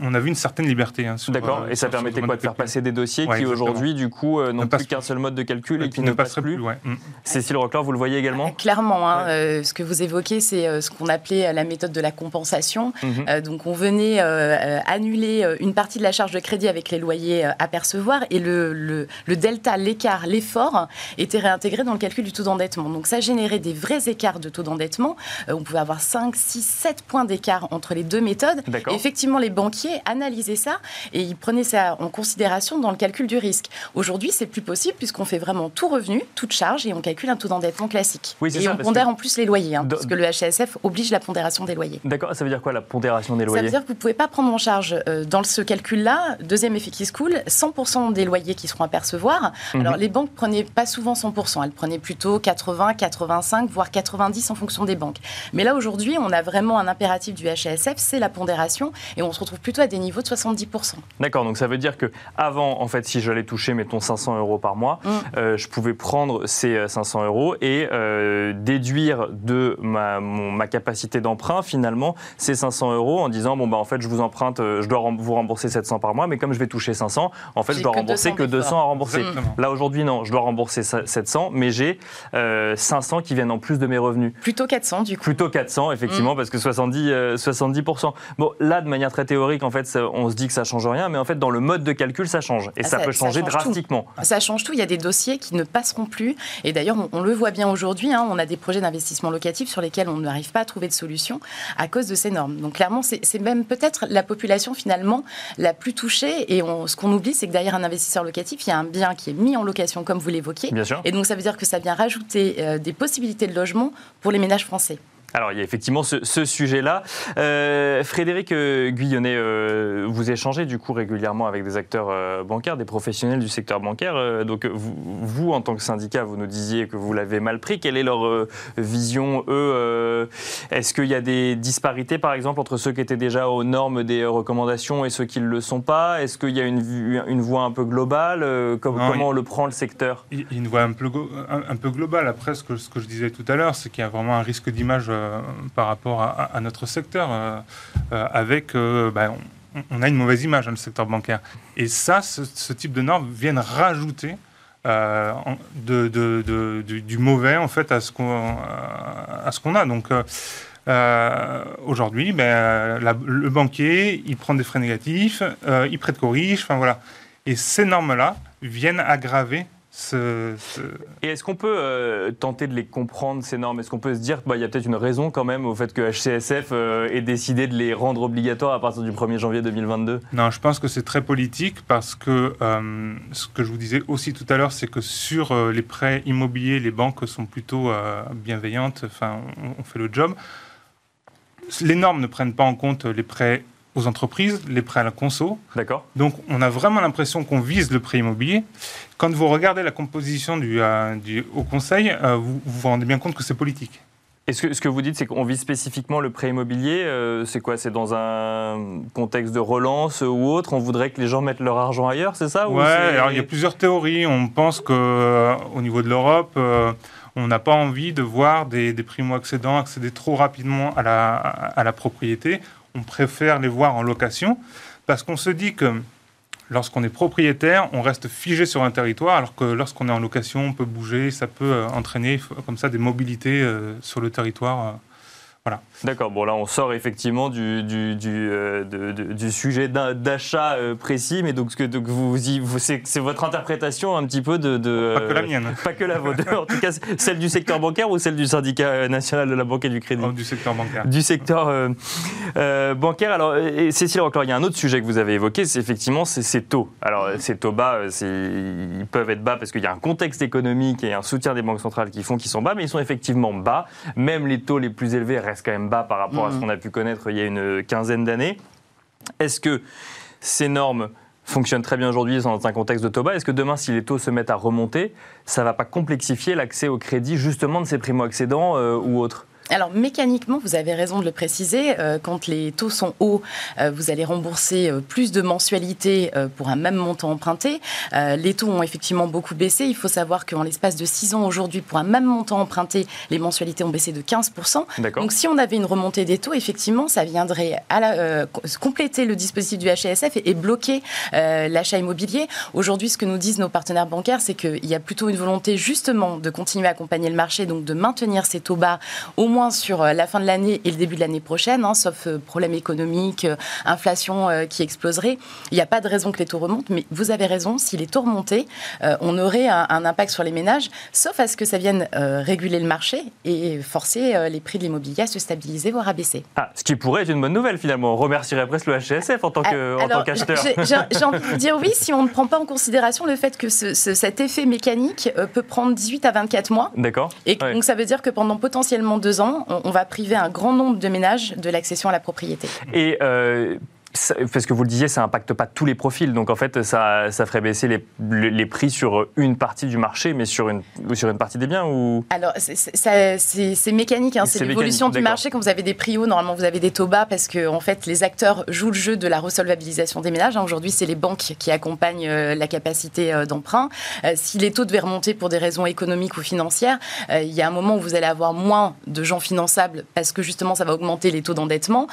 on avait une certaine liberté. Hein, D'accord. Euh, et ça permettait quoi de faire passer des dossiers qui aujourd'hui, du coup, n'ont plus qu'un seul mode de calcul et, qui ne, passent plus? plus mm. Cécile Rockler, vous le voyez également? Clairement. Hein, ce que vous évoquez, c'est ce qu'on appelait la méthode de la compensation. Mhm. donc, on venait annuler une partie de la charge de crédit avec les loyers euh, à percevoir et le, le, delta, l'écart, l'effort était réintégré dans le calcul du taux d'endettement. Donc ça générait des vrais écarts de taux d'endettement. Euh, on pouvait avoir 5, 6, 7 points d'écart entre les deux méthodes. effectivement, les banquiers analysaient ça et ils prenaient ça en considération dans le calcul du risque. Aujourd'hui, c'est plus possible puisqu'on fait vraiment tout revenu, toute charge et on calcule un taux d'endettement classique. et on pondère en plus les loyers, hein, parce que le HSF oblige la pondération des loyers. D'accord, ça veut dire quoi la pondération des loyers Ça veut dire que vous ne pouvez pas prendre en charge euh, dans ce calcul calcul-là, deuxième effet qui se coule, 100% des loyers qui seront à percevoir. Mhm. Alors, les banques prenaient pas souvent 100%, elles prenaient plutôt 80, 85, voire 90 en fonction des banques. Mais là, aujourd'hui, on a vraiment un impératif du HASF, c'est la pondération, et on se retrouve plutôt à des niveaux de 70%. D'accord, donc ça veut dire que avant, en fait, si j'allais toucher, mettons, 500 euros par mois, mm. euh, je pouvais prendre ces 500 euh, euros et euh, déduire de ma, ma capacité d'emprunt, finalement, ces 500 euros en disant, bon, bah, en fait, je vous emprunte, je dois vous rembourser 700 par mois, mais comme je vais toucher 500, en fait, je dois rembourser que 200 à rembourser. Là, aujourd'hui, non, je dois rembourser 700, mais j'ai 500 euh, qui viennent en plus de mes revenus. Plutôt 400, du coup. Plutôt 400, effectivement, mm. parce que 70, 70%. Euh, bon, là, de manière très théorique, en fait, on se dit que ça change rien, mais en fait, dans le mode de calcul, ça change. Et ah, ça, peut changer drastiquement. Ça change tout. Il y a des dossiers qui ne passeront plus. Et d'ailleurs, on, le voit bien aujourd'hui. Hein, on a des projets d'investissement locatif sur lesquels on n'arrive pas à trouver de solution à cause de ces normes. Donc, clairement, c'est même peut-être la population, finalement, la plus touchée. Et ce qu'on oublie, c'est que derrière un investisseur locatif, il y a un bien qui est mis en location, comme vous l'évoquiez. Et donc, ça veut dire que ça vient rajouter euh, des possibilités de logement pour les ménages français. Alors, il y a effectivement ce, sujet-là. Euh, Frédéric euh, Guyonnet, euh, vous échangez du coup régulièrement avec des acteurs bancaires, des professionnels du secteur bancaire. donc, vous, en tant que syndicat, vous nous disiez que vous l'avez mal pris. Quelle est leur vision, eux Est-ce qu'il y a des disparités, par exemple, entre ceux qui étaient déjà aux normes des recommandations et ceux qui ne le sont pas? Est-ce qu'il y a une, une voie un peu globale? Comment le prend le secteur? Il y a une voie un peu, un, peu globale. Après, ce que, ce que je disais tout à l'heure, c'est qu'il y a vraiment un risque d'image par rapport à, notre secteur, euh, euh, avec ben, on, a une mauvaise image dans le secteur bancaire. Et ça, ce, type de normes viennent rajouter du, mauvais en fait à ce qu'on à ce qu'on a. Donc aujourd'hui, ben, le banquier, il prend des frais négatifs, il prête corrige, enfin voilà. Et ces normes-là viennent aggraver Et est-ce qu'on peut euh, tenter de les comprendre, ces normes? Est-ce qu'on peut se dire qu'il bah, y a peut-être une raison quand même au fait que HCSF euh, ait décidé de les rendre obligatoires à partir du 1er janvier 2022 Non, je pense que c'est très politique parce que euh, ce que je vous disais aussi tout à l'heure, c'est que sur les prêts immobiliers, les banques sont plutôt bienveillantes, enfin, on, on, fait le job. Les normes ne prennent pas en compte les prêts aux entreprises, les prêts à la conso. D'accord. Donc on a vraiment l'impression qu'on vise le prêt immobilier. Quand vous regardez la composition du, euh, du Haut Conseil, euh, vous, vous rendez bien compte que c'est politique. Et ce que, ce que vous dites, c'est qu'on vise spécifiquement le prêt immobilier. Euh, c'est quoi C'est dans un contexte de relance ou autre? On voudrait que les gens mettent leur argent ailleurs, c'est ça? Oui, alors il y a plusieurs théories. On pense qu'au niveau de l'Europe, on n'a pas envie de voir des, des primo-accédants accéder trop rapidement à la, à la propriété on préfère les voir en location parce qu'on se dit que lorsqu'on est propriétaire, on reste figé sur un territoire, alors que lorsqu'on est en location, on peut bouger, ça peut euh, entraîner comme ça des mobilités euh, sur le territoire euh, D'accord, bon là on sort effectivement du, du, du, euh, du sujet d'achat euh, précis, mais donc, que, donc vous, vous c'est votre interprétation un petit peu de... de pas que la mienne. Pas que la vôtre, en tout cas celle du secteur bancaire ou celle du syndicat national de la banque et du crédit? Oh, Du secteur bancaire. Du secteur euh, bancaire. Alors et Cécile encore, il y a un autre sujet que vous avez évoqué, c'est effectivement ces taux. Alors ces taux bas, ils peuvent être bas parce qu'il y a un contexte économique et un soutien des banques centrales qui font qu'ils sont bas, mais ils sont effectivement bas. Même les taux les plus élevés restent quand même bas par rapport à ce mmh. qu'on a pu connaître il y a une quinzaine d'années. Est-ce que ces normes fonctionnent très bien aujourd'hui dans un contexte de taux bas? Est-ce que demain, si les taux se mettent à remonter, ça ne va pas complexifier l'accès au crédit justement de ces primo-accédants euh, ou autres? Alors mécaniquement, vous avez raison de le préciser, euh, quand les taux sont hauts, euh, vous allez rembourser euh, plus de mensualités pour un même montant emprunté. les taux ont effectivement beaucoup baissé. Il faut savoir qu'en l'espace de 6 ans aujourd'hui, pour un même montant emprunté, les mensualités ont baissé de 15%. Donc si on avait une remontée des taux, effectivement, ça viendrait à la, compléter le dispositif du HSF et, et bloquer l'achat immobilier. Aujourd'hui, ce que nous disent nos partenaires bancaires, c'est qu'il y a plutôt une volonté justement de continuer à accompagner le marché, donc de maintenir ces taux bas au moins sur euh, la fin de l'année et le début de l'année prochaine, hein, sauf euh, problème économique, euh, inflation qui exploserait. Il n'y a pas de raison que les taux remontent, mais vous avez raison, si les taux remontaient, on aurait un, impact sur les ménages, sauf à ce que ça vienne réguler le marché et forcer les prix de l'immobilier à se stabiliser, voire à baisser. Ah, ce qui pourrait être une bonne nouvelle finalement. On remercierait presque le HSF en tant qu'acheteur. J'ai envie de vous dire oui, si on ne prend pas en considération le fait que cet effet mécanique peut prendre 18 à 24 mois. D'accord. Et donc ça veut dire que pendant potentiellement deux ans, on, va priver un grand nombre de ménages de l'accession à la propriété. Euh, parce que vous le disiez, ça n'impacte pas tous les profils. Donc en fait, ça, ça ferait baisser les, les, prix sur une partie du marché, mais sur une, sur une partie des biens ou... Alors c'est mécanique, hein. c'est l'évolution du marché. Quand vous avez des prix hauts, normalement vous avez des taux bas parce que en fait, les acteurs jouent le jeu de la resolvabilisation des ménages. Hein. Aujourd'hui, c'est les banques qui accompagnent euh, la capacité euh, d'emprunt. Euh, si les taux devaient remonter pour des raisons économiques ou financières, il y a un moment où vous allez avoir moins de gens finançables parce que justement ça va augmenter les taux d'endettement.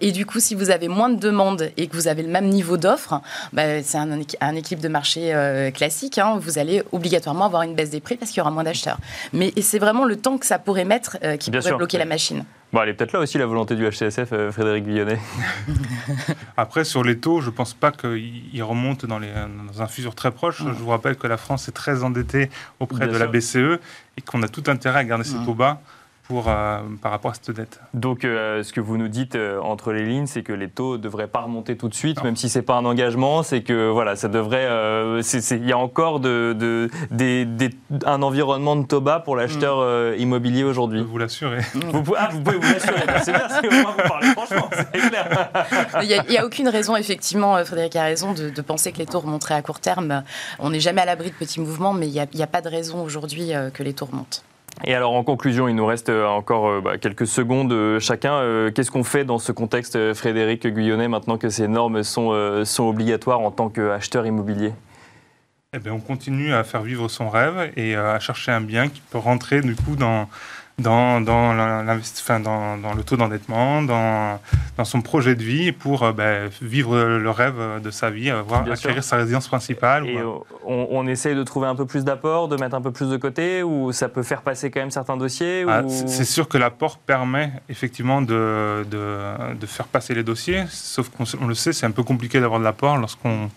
et du coup, si vous avez moins de demandes et que vous avez le même niveau d'offre, bah, c'est un, un, équilibre de marché euh, classique. Hein. vous allez obligatoirement avoir une baisse des prix parce qu'il y aura moins d'acheteurs. Mais c'est vraiment le temps que ça pourrait mettre euh, qui pourrait bloquer la machine. Bon, elle est peut-être là aussi la volonté du HCSF, euh, Frédéric Villonnet. Après, sur les taux, je ne pense pas qu'ils remontent dans, les, dans, un futur très proche. Je vous rappelle que la France est très endettée auprès de la BCE et qu'on a tout intérêt à garder ses taux bas pour, euh, par rapport à cette dette. Donc, euh, ce que vous nous dites euh, entre les lignes, c'est que les taux ne devraient pas remonter tout de suite, même si ce n'est pas un engagement, c'est que voilà, ça devrait. Il y a encore de, un environnement de taux bas pour l'acheteur mm. immobilier aujourd'hui. Vous l'assurez. Vous, ah, vous pouvez vous l'assurer, bah, c'est bien, c'est vous parlez franchement, c'est clair. Il n'y a, aucune raison, effectivement, Frédéric a raison, de, penser que les taux remonteraient à court terme. On n'est jamais à l'abri de petits mouvements, mais il n'y a, a, pas de raison aujourd'hui que les taux remontent. Et alors en conclusion, il nous reste euh, encore euh, bah, quelques secondes euh, chacun. Qu'est-ce qu'on fait dans ce contexte, Frédéric Guyonnet, maintenant que ces normes sont, obligatoires en tant qu'acheteur immobilier? Eh bien, on continue à faire vivre son rêve et à chercher un bien qui peut rentrer du coup dans, dans, dans, dans, le taux d'endettement, dans, dans son projet de vie pour euh, ben, vivre le rêve de sa vie, avoir, acquérir sa résidence principale. Et on, on, essaye de trouver un peu plus d'apport, de mettre un peu plus de côté, ou ça peut faire passer quand même certains dossiers ah, C'est sûr que l'apport permet effectivement de, de, de, faire passer les dossiers, sauf qu'on le sait, c'est un peu compliqué d'avoir de l'apport lorsqu'on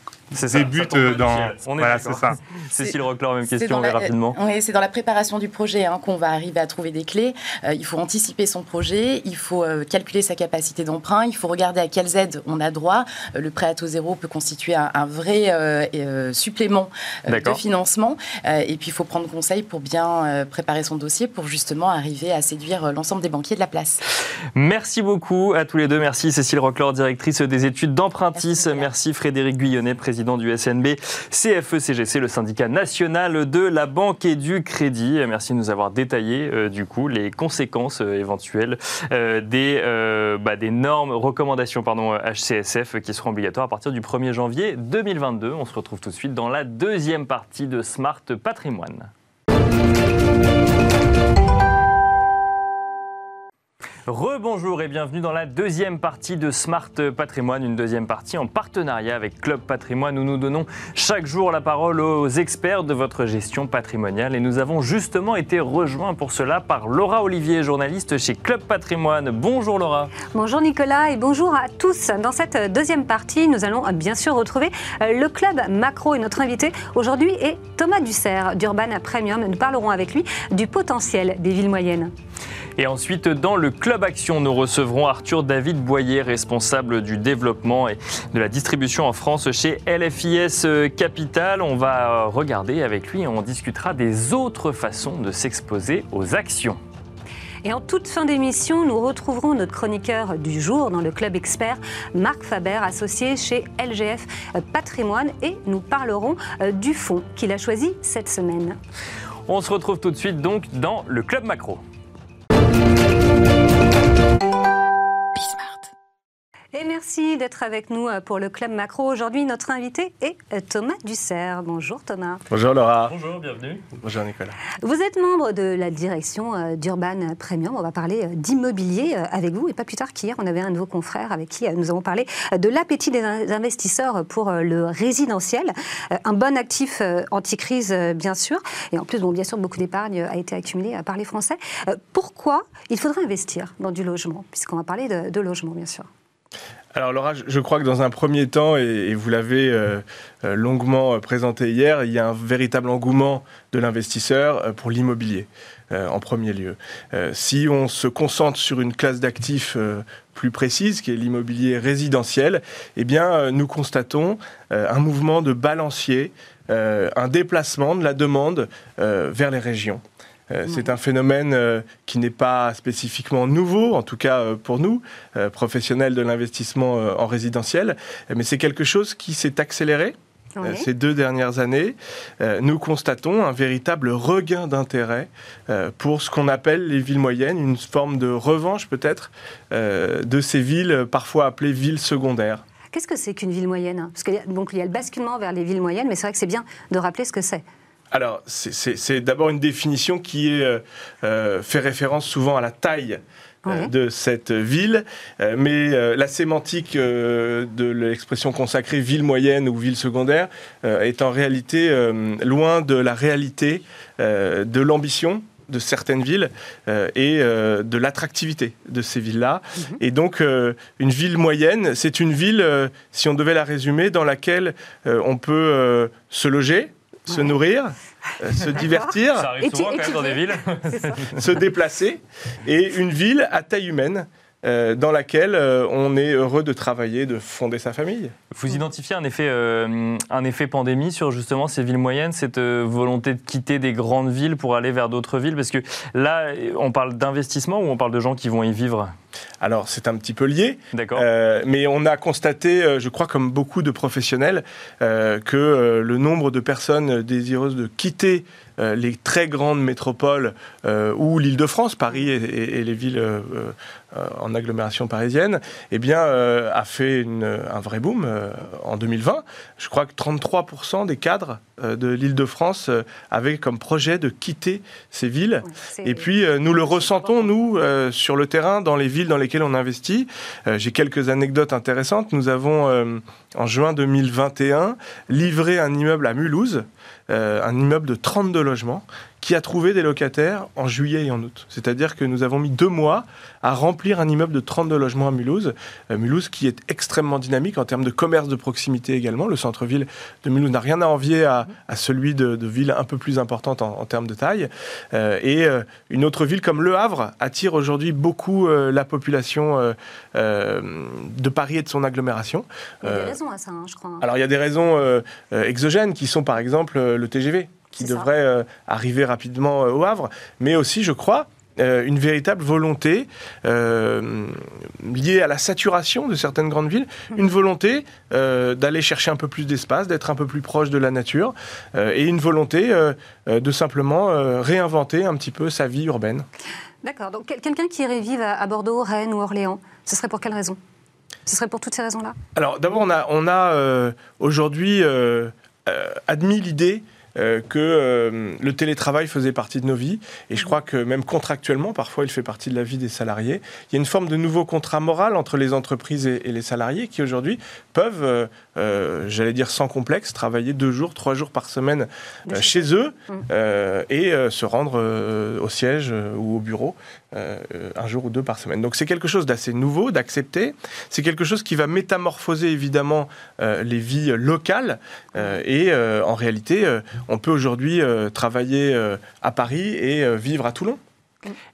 débute dans. On est voilà, c'est ça. Cécile Rockler, même question, mais rapidement. Oui, c'est dans la préparation du projet hein, qu'on va arriver à trouver des clés. Euh, il faut anticiper son projet, il faut euh, calculer sa capacité d'emprunt, il faut regarder à quelles aides on a droit. Euh, le prêt à taux zéro peut constituer un, vrai supplément de financement. et puis, il faut prendre conseil pour bien préparer son dossier pour justement arriver à séduire l'ensemble des banquiers de la place. Merci beaucoup à tous les deux. Merci Cécile Rockler, directrice des études d'Empruntis. Merci, Frédéric Guyonnet, président du SNB CFE-CGC, le syndicat national de la banque et du crédit. Merci de nous avoir détaillé euh, du coup les conséquences euh, éventuelles euh, des, bah, des normes, recommandations pardon, HCSF qui seront obligatoires à partir du 1er janvier 2022. On se retrouve tout de suite dans la deuxième partie de Smart Patrimoine. Rebonjour et bienvenue dans la deuxième partie de Smart Patrimoine, une deuxième partie en partenariat avec Club Patrimoine où nous donnons chaque jour la parole aux experts de votre gestion patrimoniale et nous avons justement été rejoints pour cela par Laura Olivier, journaliste chez Club Patrimoine. Bonjour Laura. Bonjour Nicolas et bonjour à tous. Dans cette deuxième partie, nous allons bien sûr retrouver le Club Macro et notre invité aujourd'hui est Thomas Dussert d'Urban Premium. Nous parlerons avec lui du potentiel des villes moyennes. Et ensuite, dans le Club Action, nous recevrons Arthur David Boyer, responsable du développement et de la distribution en France chez LFIS Capital. On va regarder avec lui et on discutera des autres façons de s'exposer aux actions. Et en toute fin d'émission, nous retrouverons notre chroniqueur du jour dans le club expert, Marc Faber, associé chez LGF Patrimoine, et nous parlerons euh, du fonds qu'il a choisi cette semaine. On se retrouve tout de suite donc dans le club macro. Et merci d'être avec nous euh, pour le Club Macro. Aujourd'hui, notre invité est euh, Thomas Dussert. Bonjour Thomas. Bonjour Laura. Bonjour, bienvenue. Bonjour Nicolas. Vous êtes membre de la direction euh, d'Urban Premium. On va parler d'immobilier avec vous. Et pas plus tard qu'hier, on avait un de vos confrères avec qui nous avons parlé de l'appétit des investisseurs pour le résidentiel. Un bon actif anti-crise, bien sûr. Et en plus, bon, bien sûr, beaucoup d'épargne a été accumulée par les Français. Pourquoi il faudrait investir dans du logement Puisqu'on va parler de, de logement, bien sûr. Alors Laura, je crois que dans un premier temps, et, vous l'avez euh, euh, longuement euh, présenté hier, il y a un véritable engouement de l'investisseur pour l'immobilier en premier lieu. si on se concentre sur une classe d'actifs plus précise, qui est l'immobilier résidentiel, eh bien, nous constatons un mouvement de balancier, un déplacement de la demande vers les régions. Euh, c'est un phénomène euh, qui n'est pas spécifiquement nouveau, en tout cas euh, pour nous, professionnels de l'investissement en résidentiel, mais c'est quelque chose qui s'est accéléré ces deux dernières années, nous constatons un véritable regain d'intérêt pour ce qu'on appelle les villes moyennes, une forme de revanche peut-être de ces villes parfois appelées villes secondaires. Qu'est-ce que c'est qu'une ville moyenne? Parce qu'il y, y a le basculement vers les villes moyennes, mais c'est vrai que c'est bien de rappeler ce que c'est. Alors, c'est d'abord une définition qui est, euh, euh, fait référence souvent à la taille euh, de cette ville, mais la sémantique de l'expression consacrée ville moyenne ou ville secondaire est en réalité loin de la réalité de l'ambition de certaines villes et de l'attractivité de ces villes-là. Mhm. Et donc, une ville moyenne, c'est une ville, si on devait la résumer, dans laquelle on peut se loger, se nourrir, euh, se divertir, Ça arrive souvent quand même dans des villes. se déplacer, et une ville à taille humaine. Euh, dans laquelle euh, on est heureux de travailler, de fonder sa famille. Vous identifiez un effet, un effet pandémie sur justement ces villes moyennes, cette volonté de quitter des grandes villes pour aller vers d'autres villes? Parce que là, on parle d'investissement ou on parle de gens qui vont y vivre? Alors, c'est un petit peu lié. Euh, mais on a constaté, euh, je crois, comme beaucoup de professionnels, euh, que le nombre de personnes désireuses de quitter les très grandes métropoles ou l'Île-de-France, Paris et, les villes en agglomération parisienne, eh bien, a fait un vrai boom en 2020. Je crois que 33% des cadres de l'Île-de-France avaient comme projet de quitter ces villes. et puis, nous le ressentons, nous, sur le terrain, dans les villes dans lesquelles on investit. Euh, j'ai quelques anecdotes intéressantes. Nous avons, euh, en juin 2021, livré un immeuble à Mulhouse, euh, un immeuble de 32 logements, qui a trouvé des locataires en juillet et en août. C'est-à-dire que nous avons mis deux mois à remplir un immeuble de 32 logements à Mulhouse. Euh, Mulhouse qui est extrêmement dynamique en termes de commerce de proximité également. Le centre-ville de Mulhouse n'a rien à envier à, celui de, villes un peu plus importantes en, termes de taille. Euh, et euh, une autre ville comme Le Havre attire aujourd'hui beaucoup la population de Paris et de son agglomération. Il y a des raisons à ça, hein, je crois. Alors il y a des raisons exogènes qui sont par exemple le TGV qui devrait arriver rapidement au Havre, mais aussi, je crois, euh, une véritable volonté euh, liée à la saturation de certaines grandes villes, mmh. une volonté euh, d'aller chercher un peu plus d'espace, d'être un peu plus proche de la nature, et une volonté de simplement réinventer un petit peu sa vie urbaine. D'accord. Donc quelqu'un qui irait vivre à Bordeaux, Rennes ou Orléans, ce serait pour quelle raison? Ce serait pour toutes ces raisons-là? Alors d'abord, on a, on a aujourd'hui admis l'idée euh, que euh, le télétravail faisait partie de nos vies. Et je crois que même contractuellement, parfois, il fait partie de la vie des salariés. Il y a une forme de nouveau contrat moral entre les entreprises et, les salariés qui aujourd'hui peuvent, euh, j'allais dire sans complexe, travailler deux jours, trois jours par semaine chez eux mmh. et se rendre au siège ou au bureau un jour ou deux par semaine. Donc c'est quelque chose d'assez nouveau, d'accepter. C'est quelque chose qui va métamorphoser évidemment les vies locales et en réalité on peut aujourd'hui euh, travailler euh, à Paris et euh, vivre à Toulon.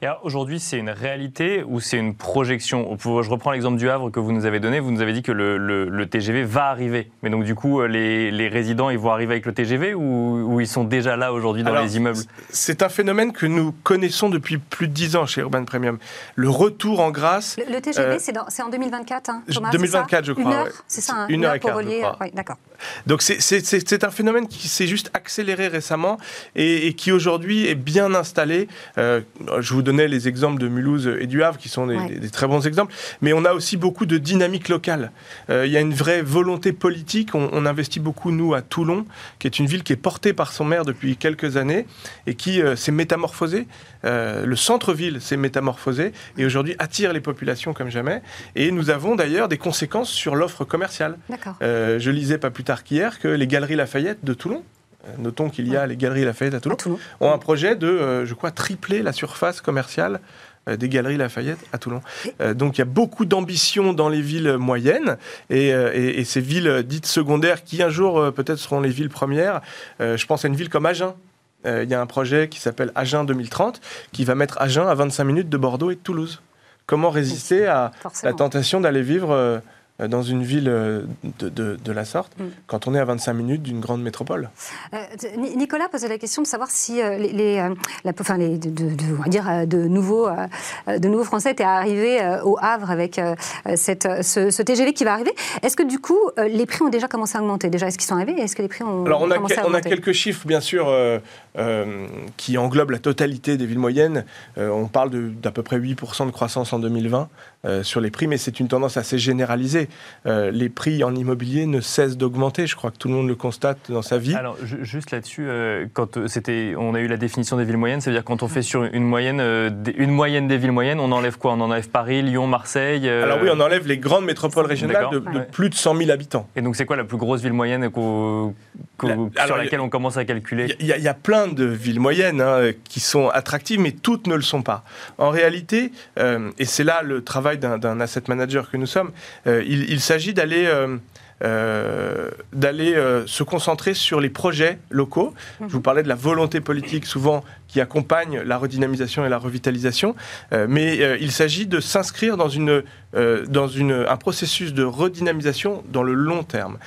Et aujourd'hui, c'est une réalité ou c'est une projection? Je reprends l'exemple du Havre que vous nous avez donné. Vous nous avez dit que le, TGV va arriver. Mais donc, du coup, les, résidents, ils vont arriver avec le TGV ou, ils sont déjà là aujourd'hui dans les immeubles? C'est un phénomène que nous connaissons depuis plus de 10 ans chez Urban Premium. Le retour en grâce. Le, TGV, c'est en 2024, hein, Thomas 2024, je crois. Une heure, c'est ça, hein, une, heure, et quart, d'accord. Donc c'est un phénomène qui s'est juste accéléré récemment et, qui aujourd'hui est bien installé. Euh, je vous donnais les exemples de Mulhouse et du Havre qui sont des, très bons exemples, mais on a aussi beaucoup de dynamique locale. Euh, il y a une vraie volonté politique. On, investit beaucoup, nous, à Toulon, qui est une ville qui est portée par son maire depuis quelques années et qui euh, s'est métamorphosée. le centre-ville s'est métamorphosé et aujourd'hui attire les populations comme jamais. Et nous avons d'ailleurs des conséquences sur l'offre commerciale. je lisais pas plus tard qu'hier que les Galeries Lafayette de Toulon, euh, notons qu'il y a les Galeries Lafayette à Toulon, ont un projet de, euh, je crois, tripler la surface commerciale euh, des Galeries Lafayette à Toulon. donc il y a beaucoup d'ambition dans les villes moyennes et, ces villes dites secondaires qui un jour peut-être seront les villes premières. je pense à une ville comme Agen. Il y a un projet qui s'appelle Agen 2030 qui va mettre Agen à 25 minutes de Bordeaux et de Toulouse. Comment résister à la tentation d'aller vivre euh, dans une ville euh, de, de, la sorte mm. quand on est à 25 minutes d'une grande métropole. Euh, Nicolas posait la question de savoir si les, la, enfin les de, on va dire, de, nouveaux, de nouveaux Français étaient arrivés au Havre avec cette, ce, TGV qui va arriver. Est-ce que du coup, les prix ont déjà commencé à augmenter? Déjà, est-ce qu'ils sont arrivés? Est-ce que les prix ont, Alors, on a, commencé à augmenter On a quelques chiffres, bien sûr, qui englobent la totalité des villes moyennes. on parle d'à peu près 8% de croissance en 2020 sur les prix, mais c'est une tendance assez généralisée. Euh, les prix en immobilier ne cessent d'augmenter. Je crois que tout le monde le constate dans sa vie. Alors, juste là-dessus, euh, quand euh, c'était, on a eu la définition des villes moyennes, c'est-à-dire quand on fait sur une moyenne, une moyenne des villes moyennes, on enlève quoi? On enlève Paris, Lyon, Marseille Alors oui, on enlève les grandes métropoles régionales de, plus de 100 000 habitants. Et donc, c'est quoi la plus grosse ville moyenne sur laquelle on commence à calculer? Il y, a plein de villes moyennes hein, qui sont attractives, mais toutes ne le sont pas. En réalité, et c'est là le travail d'un asset manager que nous sommes, il il, s'agit d'aller euh, euh, d'aller euh, se concentrer sur les projets locaux. Je vous parlais de la volonté politique souvent qui accompagne la redynamisation et la revitalisation, mais il s'agit de s'inscrire dans, une, dans une, un processus de redynamisation dans le long terme.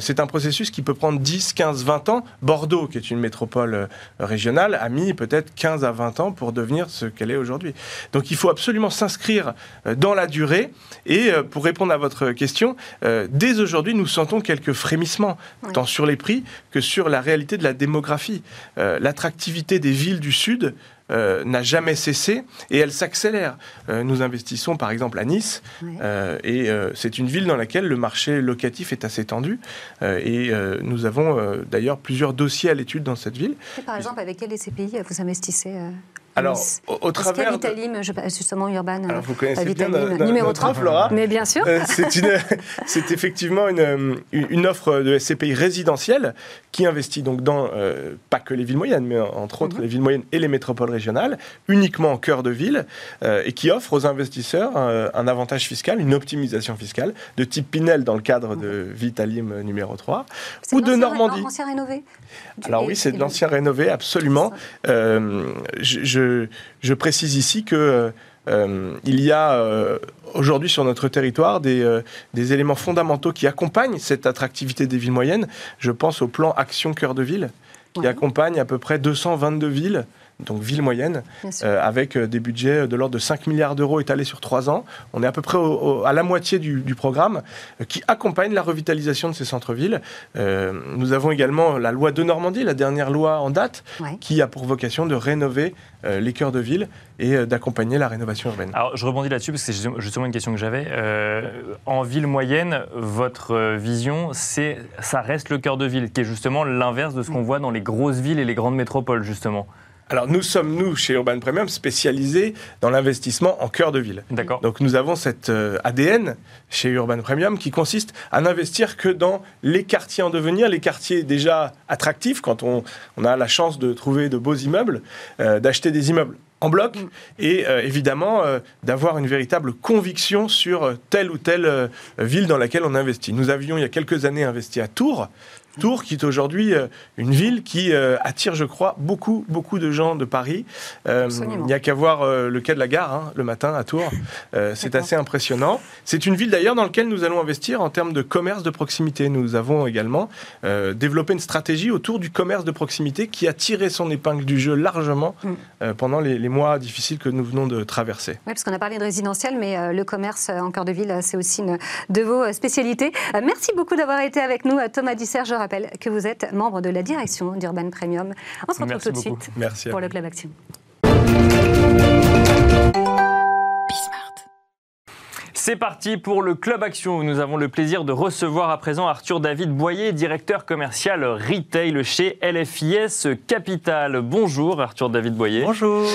c'est un processus qui peut prendre 10, 15, 20 ans. Bordeaux, qui est une métropole régionale, a mis peut-être 15 à 20 ans pour devenir ce qu'elle est aujourd'hui. Donc il faut absolument s'inscrire dans la durée et pour répondre à votre question, dès aujourd'hui, nous sentons quelques frémissements, tant sur les prix que sur la réalité de la démographie. Euh, l'attractivité des villes du Sud euh, n'a jamais cessé et elle s'accélère. Euh, nous investissons par exemple à Nice et c'est une ville dans laquelle le marché locatif est assez tendu et nous avons d'ailleurs plusieurs dossiers à l'étude dans cette ville. par exemple, avec quel pays vous investissez Alors, au, au Est-ce qu'il y a travers. de- Vitalim, je- justement, Urban Alors, vous connaissez bien Vitalim, numéro notre 3. offre, Laura Mais bien sûr. Euh, c'est effectivement une, euh, une offre de SCPI résidentielle qui investit donc dans euh, pas que les villes moyennes, mais entre autres Mhm. les villes moyennes et les métropoles régionales, uniquement en cœur de ville, euh, et qui offre aux investisseurs euh, un avantage fiscal, une optimisation fiscale de type Pinel dans le cadre de Vitalim euh, numéro 3, C'est ou de Normandie. L'ancien rénové Alors oui, c'est de l'ancien rénové, absolument. Euh, je, je- je précise ici que euh, il y a euh, aujourd'hui sur notre territoire des, euh, des éléments fondamentaux qui accompagnent cette attractivité des villes moyennes. Je pense au plan Action Cœur de Ville, qui accompagne à peu près 222 villes. Donc Bien sûr. euh, avec euh, des budgets de l'ordre de 5 milliards d'euros étalés sur 3 ans. On est à peu près au- au- à la moitié du, du programme euh, qui accompagne la revitalisation de ces centres-villes. Euh, nous avons également la loi de Normandie, la dernière loi en date, Ouais. qui a pour vocation de rénover euh, les cœurs de ville et euh, d'accompagner la rénovation urbaine. Alors, je rebondis là-dessus parce que c'est justement une question que j'avais. Euh, en ville moyenne, votre vision, c'est ça reste le cœur de ville, qui est justement l'inverse de ce qu'on voit dans les grosses villes et les grandes métropoles, justement. Alors nous sommes, nous, chez Urban Premium, spécialisés dans l'investissement en cœur de ville. D'accord Donc nous avons cet euh, ADN chez Urban Premium qui consiste à n'investir que dans les quartiers en devenir, les quartiers déjà attractifs quand on, on a la chance de trouver de beaux immeubles, euh, d'acheter des immeubles en bloc et euh, évidemment euh, d'avoir une véritable conviction sur telle ou telle euh, ville dans laquelle on investit. Nous avions il y a quelques années investi à Tours. Tours, qui est aujourd'hui euh, une ville qui euh, attire, je crois, beaucoup, beaucoup de gens de Paris. Euh, il n'y a qu'à voir le quai de la gare hein, le matin à Tours. Euh, c'est assez impressionnant. C'est une ville d'ailleurs dans laquelle nous allons investir en termes de commerce de proximité. Nous avons également euh, développé une stratégie autour du commerce de proximité qui a tiré son épingle du jeu largement Mm. pendant les, les mois difficiles que nous venons de traverser. Oui, parce qu'on a parlé de résidentiel, mais le commerce en cœur de ville, c'est aussi une de vos spécialités. Merci beaucoup d'avoir été avec nous. Thomas Dusser, je rappelle que vous êtes membre de la direction d'Urban Premium. On se retrouve Merci tout de suite Merci. pour le Club Action. C'est parti pour le Club Action où nous avons le plaisir de recevoir à présent Arthur David Boyer, directeur commercial retail chez LFIS Capital. Bonjour Arthur David Boyer. Bonjour.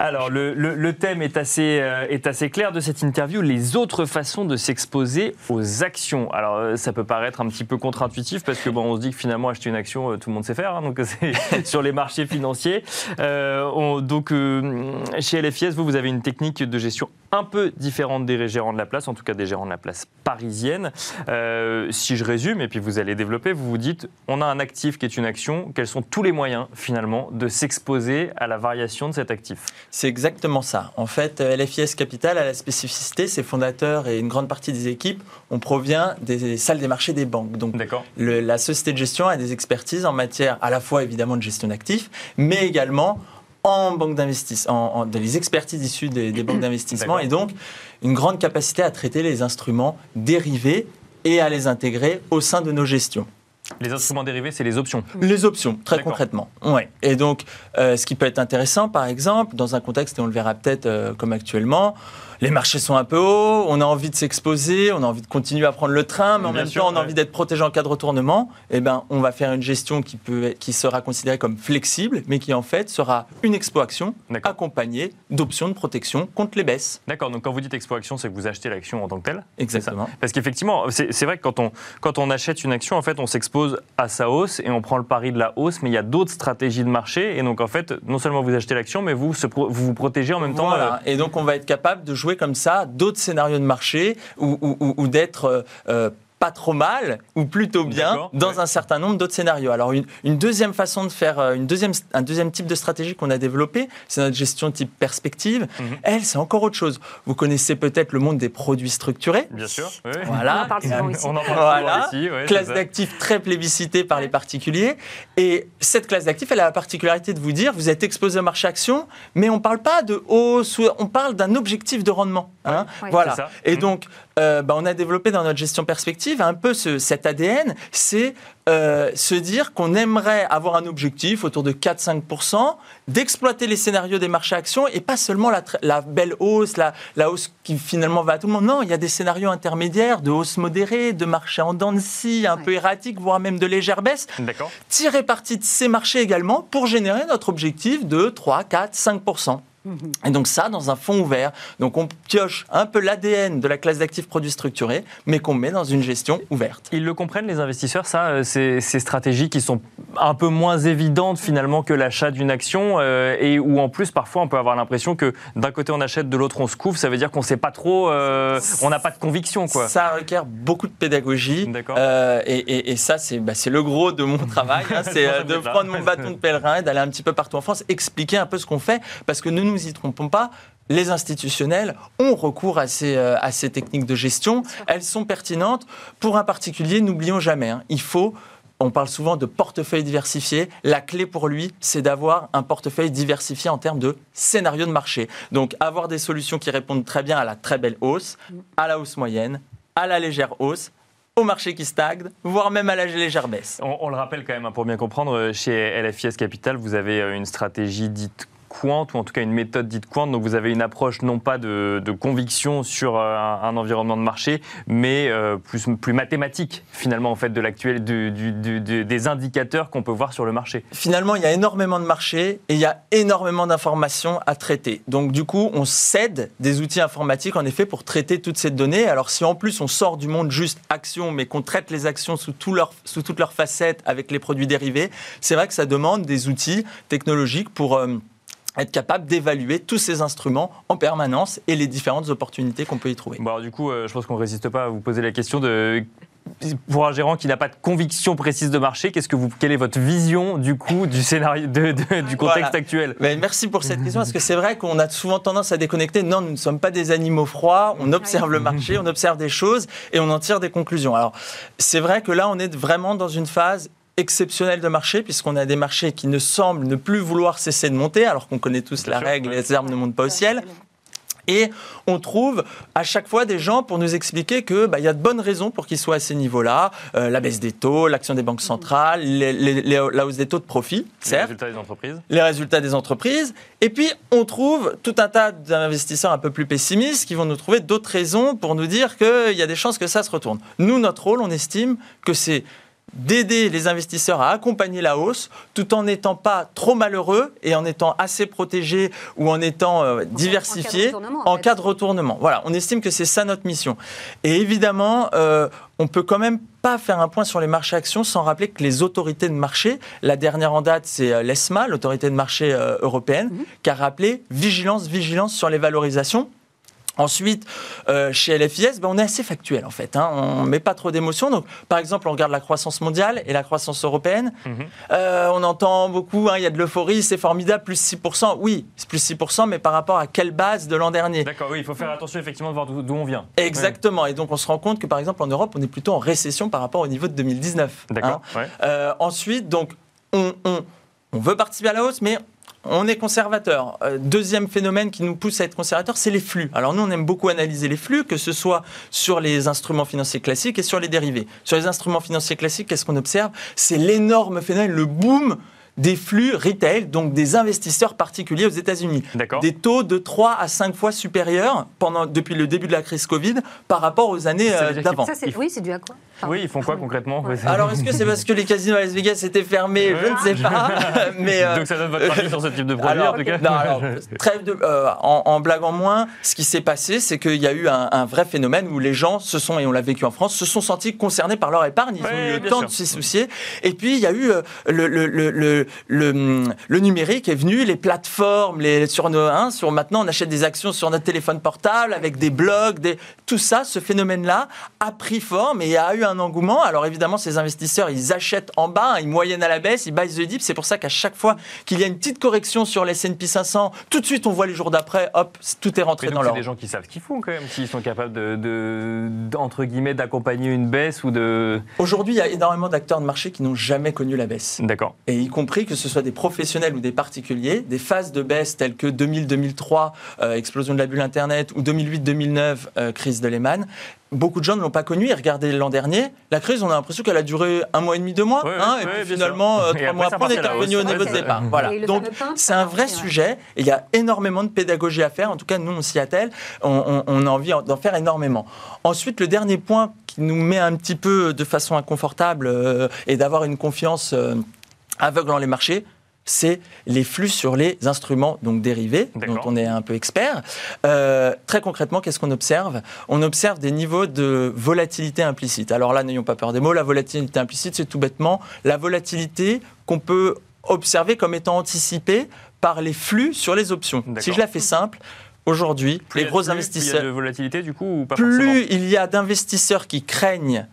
Alors le, le- le thème est assez, euh, est assez clair de cette interview, les autres façons de s'exposer aux actions. Alors euh, ça peut paraître un petit peu contre-intuitif parce que bon, on se dit que finalement acheter une action, euh, tout le monde sait faire, hein, donc c'est sur les marchés financiers. Euh, on- donc euh, chez LFIS, vous, vous avez une technique de gestion un peu différente des gérants de la place, en tout cas des gérants de la place parisienne. Euh, si je résume, et puis vous allez développer, vous vous dites, on a un actif qui est une action, quels sont tous les moyens finalement de s'exposer à la variation de cet actif? C'est exactement ça. En fait, euh, LFIS Capital a la spécificité, ses fondateurs et une grande partie des équipes, on provient des salles des marchés des banques. Donc, le- la société de gestion a des expertises en matière à la fois évidemment de gestion d'actifs, mais également en banque d'investissement, en, en- des expertises issues des, des banques d'investissement, et donc une grande capacité à traiter les instruments dérivés et à les intégrer au sein de nos gestions. Les instruments dérivés, c'est les options. Les options, très concrètement. Ouais. Et donc, euh, ce qui peut être intéressant, par exemple, dans un contexte, et on le verra peut-être euh, comme actuellement, les marchés sont un peu hauts, on a envie de s'exposer, on a envie de continuer à prendre le train, mais en Bien même sûr, temps, on a ouais. envie d'être protégé en cas de retournement. Eh ben, on va faire une gestion qui, peut, qui sera considérée comme flexible, mais qui en fait sera une expo-action accompagnée d'options de protection contre les baisses. D'accord, donc quand vous dites expo action, c'est que vous achetez l'action en tant que telle Exactement. Parce qu'effectivement, c'est vrai que quand on, quand on achète une action, en fait, on s'expose à sa hausse et on prend le pari de la hausse, mais il y a d'autres stratégies de marché. Et donc, en fait, non seulement vous achetez l'action, mais vous, se vous vous protégez en même temps. Voilà. euh, Et donc, on va être capable de jouer comme ça d'autres scénarios de marché ou d'être euh, euh, pas trop mal ou plutôt bien dans ouais. un certain nombre d'autres scénarios. Alors, une, une deuxième façon de faire, euh, une deuxième, un deuxième type de stratégie qu'on a développé, c'est notre gestion type perspective. Mhm. Elle, c'est encore autre chose. Vous connaissez peut-être le monde des produits structurés. Bien sûr. oui. Voilà. On en parle souvent ici. On en parle Voilà. souvent ici. ouais, classe d'actifs très plébiscitée par les particuliers. Et cette classe d'actifs, elle a la particularité de vous dire, vous êtes exposé au marché action, mais on ne parle pas de hausse, ou- on parle d'un objectif de rendement. hein. Ouais. Voilà. Et Mhm. donc, euh, bah, on a développé dans notre gestion perspective un peu ce- cet ADN, c'est euh, se dire qu'on aimerait avoir un objectif autour de 4-5%, d'exploiter les scénarios des marchés actions et pas seulement la, belle hausse, la, la hausse qui finalement va à tout le monde. Non, il y a des scénarios intermédiaires de hausse modérée, de marché en dents de scie, un Ouais. peu erratique, voire même de légère baisse D'accord. tirer parti de ces marchés également pour générer notre objectif de 3, 4, 5%. Et donc ça, dans un fonds ouvert. Donc on pioche un peu l'ADN de la classe d'actifs produits structurés, mais qu'on met dans une gestion ouverte. Ils le comprennent, les investisseurs, ça, euh, ces, ces stratégies qui sont un peu moins évidentes finalement que l'achat d'une action euh, et où en plus parfois on peut avoir l'impression que d'un côté on achète, de l'autre on se couvre. Ça veut dire qu'on ne sait pas trop, euh, on n'a pas de conviction quoi. Ça requiert beaucoup de pédagogie. D'accord. Euh, et, et- et ça, c'est bah, le gros de mon travail. hein, c'est de prendre mon bâton de pèlerin et d'aller un petit peu partout en France, expliquer un peu ce qu'on fait. Parce que ne nous y trompons pas, les institutionnels ont recours à ces, euh, à ces techniques de gestion. Elles sont pertinentes. Pour un particulier, n'oublions jamais, hein, il faut on parle souvent de portefeuille diversifié. La clé pour lui, c'est d'avoir un portefeuille diversifié en termes de scénario de marché. Donc, avoir des solutions qui répondent très bien à la très belle hausse, à la hausse moyenne, à la légère hausse, au marché qui stagne, voire même à la légère baisse. On, on le rappelle quand même, hein, pour bien comprendre, euh, chez LFIS Capital, vous avez euh, une stratégie dite quant, ou en tout cas une méthode dite quant. Donc vous avez une approche non pas de, conviction sur euh, un, environnement de marché, mais euh, plus, plus mathématique finalement en fait de l'actuel, des indicateurs qu'on peut voir sur le marché. Finalement, il y a énormément de marchés et il y a énormément d'informations à traiter. Donc, du coup, on cède des outils informatiques, en effet, pour traiter toutes ces données. Alors, si en plus on sort du monde juste actions, mais qu'on traite les actions sous, tout leur- sous toutes leurs facettes avec les produits dérivés, c'est vrai que ça demande des outils technologiques pour... euh, être capable d'évaluer tous ces instruments en permanence et les différentes opportunités qu'on peut y trouver. Bon, alors, du coup, euh, je pense qu'on ne résiste pas à vous poser la question de. Pour un gérant qui n'a pas de conviction précise de marché, qu'est-ce que vous, quelle est votre vision du coup du scénario, de- de- du contexte Voilà. actuel? Mais merci pour cette question, parce que c'est vrai qu'on a souvent tendance à déconnecter. Non, nous ne sommes pas des animaux froids, on observe le marché, on observe des choses et on en tire des conclusions. Alors, c'est vrai que là, on est vraiment dans une phase exceptionnelle de marché, puisqu'on a des marchés qui ne semblent ne plus vouloir cesser de monter, alors qu'on connaît tous la sûr, règle, ouais. les arbres ne montent pas au ciel. Et on trouve à chaque fois des gens pour nous expliquer que bah, y a de bonnes raisons pour qu'ils soient à ces niveaux-là. Euh, la baisse des taux, l'action des banques centrales, les- les- les- la hausse des taux de profit, Les certes résultats des entreprises les résultats des entreprises. Et puis, on trouve tout un tas d'investisseurs un peu plus pessimistes qui vont nous trouver d'autres raisons pour nous dire qu'il y a des chances que ça se retourne. Nous, notre rôle, on estime que c'est d'aider les investisseurs à accompagner la hausse tout en n'étant pas trop malheureux et en étant assez protégés ou en étant euh, diversifiés retournement, en en fait. cas de retournement. Voilà, on estime que c'est ça notre mission. Et évidemment, euh, on peut quand même pas faire un point sur les marchés actions sans rappeler que les autorités de marché, la dernière en date, c'est euh, l'ESMA, l'autorité de marché euh, européenne, qui a rappelé vigilance, vigilance sur les valorisations. Ensuite, euh, chez LFIS, ben, on est assez factuel en fait. hein. On ne met pas trop d'émotions. Donc, par exemple, on regarde la croissance mondiale et la croissance européenne. Mhm. Euh, on entend beaucoup, hein, il y a de l'euphorie, c'est formidable, plus 6%. Oui, c'est plus 6%, mais par rapport à quelle base de l'an dernier D'accord, oui, il faut faire attention effectivement de voir d'où on vient. Exactement. Et donc, on se rend compte que, par exemple, en Europe, on est plutôt en récession par rapport au niveau de 2019. Ouais. hein. D'accord. ouais. Euh, ensuite, donc, on, on- on veut participer à la hausse, mais on est conservateur. Euh, deuxième phénomène qui nous pousse à être conservateur, c'est les flux. Alors nous, on aime beaucoup analyser les flux, que ce soit sur les instruments financiers classiques et sur les dérivés. Sur les instruments financiers classiques, qu'est-ce qu'on observe? C'est l'énorme phénomène, le boom des flux retail, donc des investisseurs particuliers aux États-Unis. D'accord. Des taux de 3 à 5 fois supérieurs pendant, depuis le début de la crise Covid par rapport aux années euh, d'avant. Ça, c'est, oui, c'est dû à quoi? Oui, ils font quoi concrètement Ouais. Alors, est-ce que c'est parce que les casinos à Las Vegas étaient fermés Je ne sais pas. Mais, euh, Donc ça donne votre avis sur ce type de produit alors, en tout cas non, alors, trêve de, euh, en, en blague en moins, ce qui s'est passé, c'est qu'il y a eu un, un vrai phénomène où les gens se sont, et on l'a vécu en France, se sont sentis concernés par leur épargne. Ils Ouais, ont eu le temps sûr. de s'y soucier. Et puis, il y a eu euh, le, le, le, le, le- le numérique est venu, les plateformes, les, sur, nos, hein, sur maintenant, on achète des actions sur notre téléphone portable avec des blogs, des, tout ça, ce phénomène-là a pris forme et a eu un engouement. Alors évidemment, ces investisseurs, ils achètent en bas, ils moyennent à la baisse, ils buy the dip. C'est pour ça qu'à chaque fois qu'il y a une petite correction sur l'S&P 500, tout de suite, on voit les jours d'après, hop, tout est rentré Mais dans donc c'est l'ordre. des gens qui savent ce qu'ils font quand même, s'ils sont capables de, entre guillemets d'accompagner une baisse ou de. Aujourd'hui, il y a énormément d'acteurs de marché qui n'ont jamais connu la baisse. D'accord. Et y compris que ce soit des professionnels ou des particuliers, des phases de baisse telles que 2000-2003, euh, explosion de la bulle Internet, ou 2008-2009, euh, crise de Lehman, beaucoup de gens ne l'ont pas connu. Et regardez l'an dernier, la crise, on a l'impression qu'elle a duré un mois et demi, deux mois. Hein, et puis finalement, sûr. euh, Et trois après, mois après, on est revenu au niveau de c'est départ. Voilà. Donc, c'est un vrai sujet. Et il y a énormément de pédagogie à faire. En tout cas, nous, on s'y attelle. On, on- on a envie d'en faire énormément. Ensuite, le dernier point qui nous met un petit peu de façon inconfortable euh, et d'avoir une confiance euh, aveugle dans les marchés, c'est les flux sur les instruments donc dérivés, dont on est un peu expert. Euh, très concrètement, qu'est-ce qu'on observe? On observe des niveaux de volatilité implicite. Alors là, n'ayons pas peur des mots. La volatilité implicite, c'est tout bêtement la volatilité qu'on peut observer comme étant anticipée par les flux sur les options. Si je la fais simple, aujourd'hui, Plus les gros flux, investisseurs Plus il y a de volatilité, du coup, ou pas forcément? plus il y a d'investisseurs qui craignent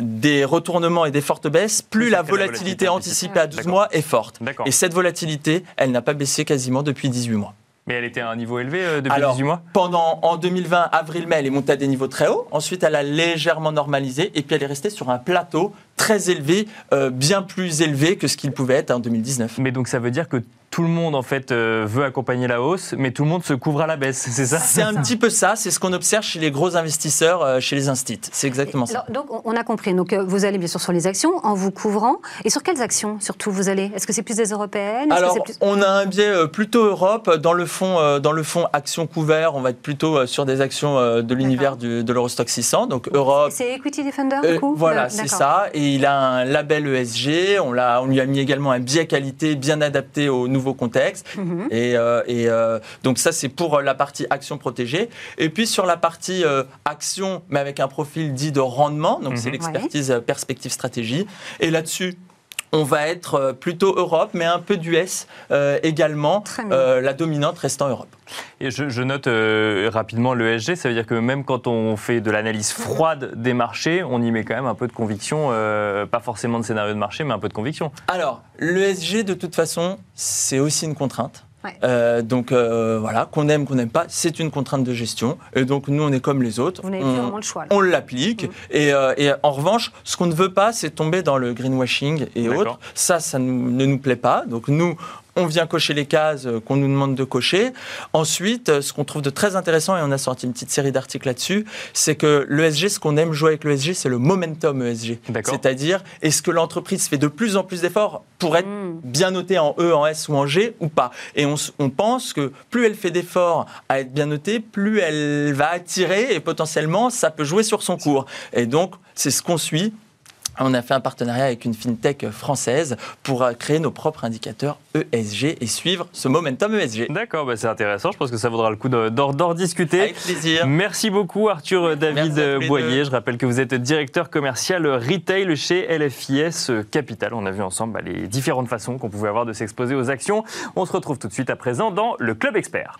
des retournements et des fortes baisses, plus Plus la volatilité anticipée à 12 D'accord. mois est forte. Et cette volatilité, elle n'a pas baissé quasiment depuis 18 mois. Mais elle était à un niveau élevé euh, depuis Alors, 18 mois? Pendant, en 2020, avril-mai, elle est montée à des niveaux très hauts. Ensuite, elle a légèrement normalisé. Et puis, elle est restée sur un plateau très élevé, euh, bien plus élevé que ce qu'il pouvait être en 2019. Mais donc ça veut dire que tout le monde en fait euh, veut accompagner la hausse, mais tout le monde se couvre à la baisse, c'est ça C'est un petit peu ça. C'est ce qu'on observe chez les gros investisseurs, euh, chez les instits. C'est exactement ça. Alors, donc, on- a compris. Donc, euh, vous allez bien sûr sur les actions en vous couvrant. Et sur quelles actions, surtout, vous allez? Est-ce que c'est plus des européennes? Alors, plus- on a un biais euh, plutôt Europe. Dans le fond, euh, dans le fond action couvert, on va être plutôt euh, sur des actions euh, de l'univers de l'Eurostock 600. Donc Europe. C'est Equity Defender, euh, du coup? voilà, c'est ça. Et il a un label ESG. On, l'a- on lui a mis également un biais qualité bien adapté au nouveau contexte. Mhm. Et, euh, et, euh, donc ça, c'est pour euh, la partie action protégée. Et puis sur la partie euh, action, mais avec un profil dit de rendement, donc c'est Mhm. l'expertise perspective stratégie. Et là-dessus, on va être euh, plutôt Europe, mais un peu d'US euh, également, euh, la dominante restant Europe. Et je, je note euh, rapidement le SG, ça veut dire que même quand on fait de l'analyse froide des marchés, on y met quand même un peu de conviction, euh, pas forcément de scénario de marché, mais un peu de conviction. Alors, l'ESG, de toute façon, c'est aussi une contrainte. Ouais. Euh, donc euh, voilà, qu'on aime, qu'on n'aime pas, c'est une contrainte de gestion. Et donc nous, on est comme les autres. Vous n'avez On- plus vraiment le choix. là. on l'applique. Et, euh, et en revanche, ce qu'on ne veut pas, c'est tomber dans le greenwashing et autres. Ça, ça nous- ne nous plaît pas. Donc nous, on vient cocher les cases euh, qu'on nous demande de cocher. Ensuite, euh, ce qu'on trouve de très intéressant, et on a sorti une petite série d'articles là-dessus, c'est que l'ESG, ce qu'on aime jouer avec l'ESG, c'est le momentum ESG. D'accord. C'est-à-dire, est-ce que l'entreprise fait de plus en plus d'efforts pour être Mm. bien notée en E, en S ou en G ou pas? Et on, on pense que plus elle fait d'efforts à être bien notée, plus elle va attirer et potentiellement ça peut jouer sur son cours. Et donc, c'est ce qu'on suit. On a fait un partenariat avec une fintech française pour euh, créer nos propres indicateurs ESG et suivre ce momentum ESG. D'accord, bah c'est intéressant, je pense que ça vaudra le coup de- d'en discuter. Avec plaisir. Merci beaucoup Arthur David tous les Boyer. Je rappelle que vous êtes directeur commercial retail chez LFIS Capital. On a vu ensemble bah, les différentes façons qu'on pouvait avoir de s'exposer aux actions. On se retrouve tout de suite à présent dans le Club Expert.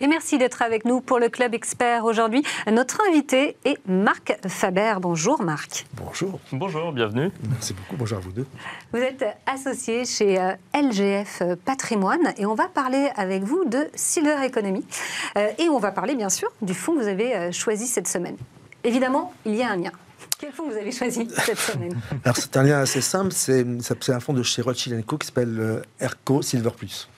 Et merci d'être avec nous pour le Club Expert aujourd'hui. Notre invité est Marc Faber. Bonjour Marc. Bonjour, Bonjour, bienvenue. merci beaucoup, bonjour à vous deux. Vous êtes associé chez euh, LGF Patrimoine et on va parler avec vous de Silver Economy. Euh, Et on va parler bien sûr du fonds que vous avez euh, choisi cette semaine. Évidemment, il y a un lien. Quel fonds vous avez choisi cette semaine? Alors c'est un lien assez simple, c'est un fonds de chez Rothschild Co qui s'appelle euh, ERCO Silver Plus.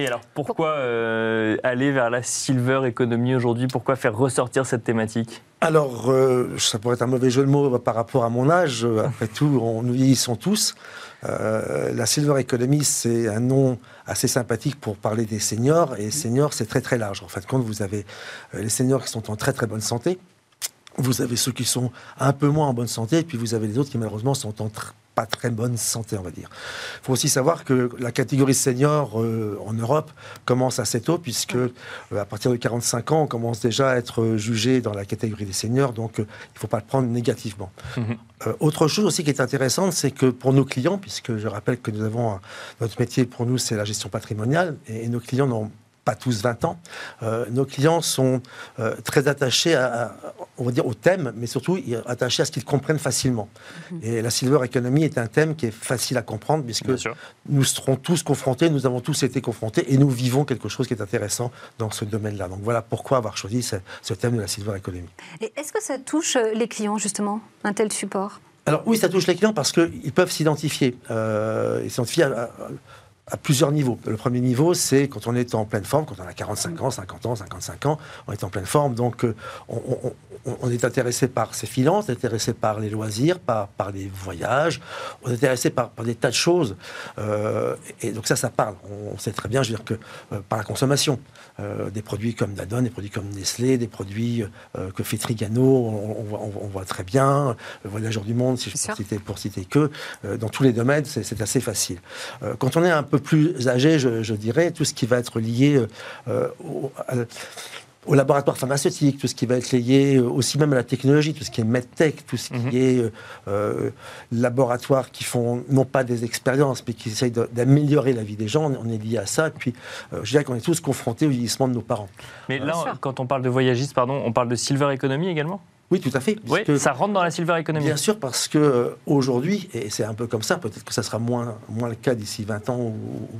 Et alors, pourquoi euh, aller vers la silver economy aujourd'hui? Pourquoi faire ressortir cette thématique? Alors, euh, ça pourrait être un mauvais jeu de mots par rapport à mon âge, euh, après tout, on, nous vieillissons tous. Euh, la Silver Economy, c'est un nom assez sympathique pour parler des seniors, et seniors, c'est très très large. En de compte, vous avez euh, les seniors qui sont en très très bonne santé, vous avez ceux qui sont un peu moins en bonne santé, et puis vous avez les autres qui malheureusement sont en tr- pas très bonne santé, on va dire. Il faut aussi savoir que la catégorie senior euh, en Europe commence assez tôt, puisque euh, à partir de 45 ans, on commence déjà à être euh, jugé dans la catégorie des seniors, donc euh, il ne faut pas le prendre négativement. Mhm. Autre chose aussi qui est intéressante, c'est que pour nos clients, puisque je rappelle que nous avons un- notre métier pour nous, c'est la gestion patrimoniale, et, et nos clients n'ont pas tous 20 ans, euh, nos clients sont euh, très attachés à, à- on va dire, au thème, mais surtout attaché à ce qu'ils comprennent facilement. Mhm. Et la Silver Economy est un thème qui est facile à comprendre, puisque nous serons tous confrontés, nous avons tous été confrontés, et nous vivons quelque chose qui est intéressant dans ce domaine-là. Donc voilà pourquoi avoir choisi ce, ce thème de la Silver Economy. Et est-ce que ça touche euh, les clients, justement, un tel support? Alors oui, ça touche les clients parce qu'ils peuvent s'identifier. Euh, ils s'identifier à, à plusieurs niveaux. Le premier niveau, c'est quand on est en pleine forme, quand on a 45 ans, 50 ans, 55 ans, on est en pleine forme, donc euh, on, est intéressé par ses finances, on est intéressé par les loisirs, par, par les voyages, on est intéressé par, des tas de choses. Euh, et donc ça, ça parle. On sait très bien, je veux dire, que euh, par la consommation, des produits comme Danone, des produits comme Nestlé, des produits que fait Trigano, on, voit, très bien, le Voyageur du Monde, si je peux citer, pour citer que, dans tous les domaines, c'est assez facile. quand on est un peu plus âgé, je, dirais, tout ce qui va être lié euh, au, laboratoire pharmaceutique, tout ce qui va être lié euh, aussi même à la technologie, tout ce qui est medtech, tout ce qui mhm. est euh, laboratoires qui font non pas des expériences, mais qui essayent d'améliorer la vie des gens. On est lié à ça. Et puis, je dirais qu'on est tous confrontés au vieillissement de nos parents. Mais là, quand on parle de voyagistes, pardon, on parle de silver economy également? Oui, tout à fait. Oui, ça rentre dans la silver economy. Bien sûr, parce que euh, aujourd'hui, et c'est un peu comme ça, peut-être que ça sera moins, moins le cas d'ici 20 ans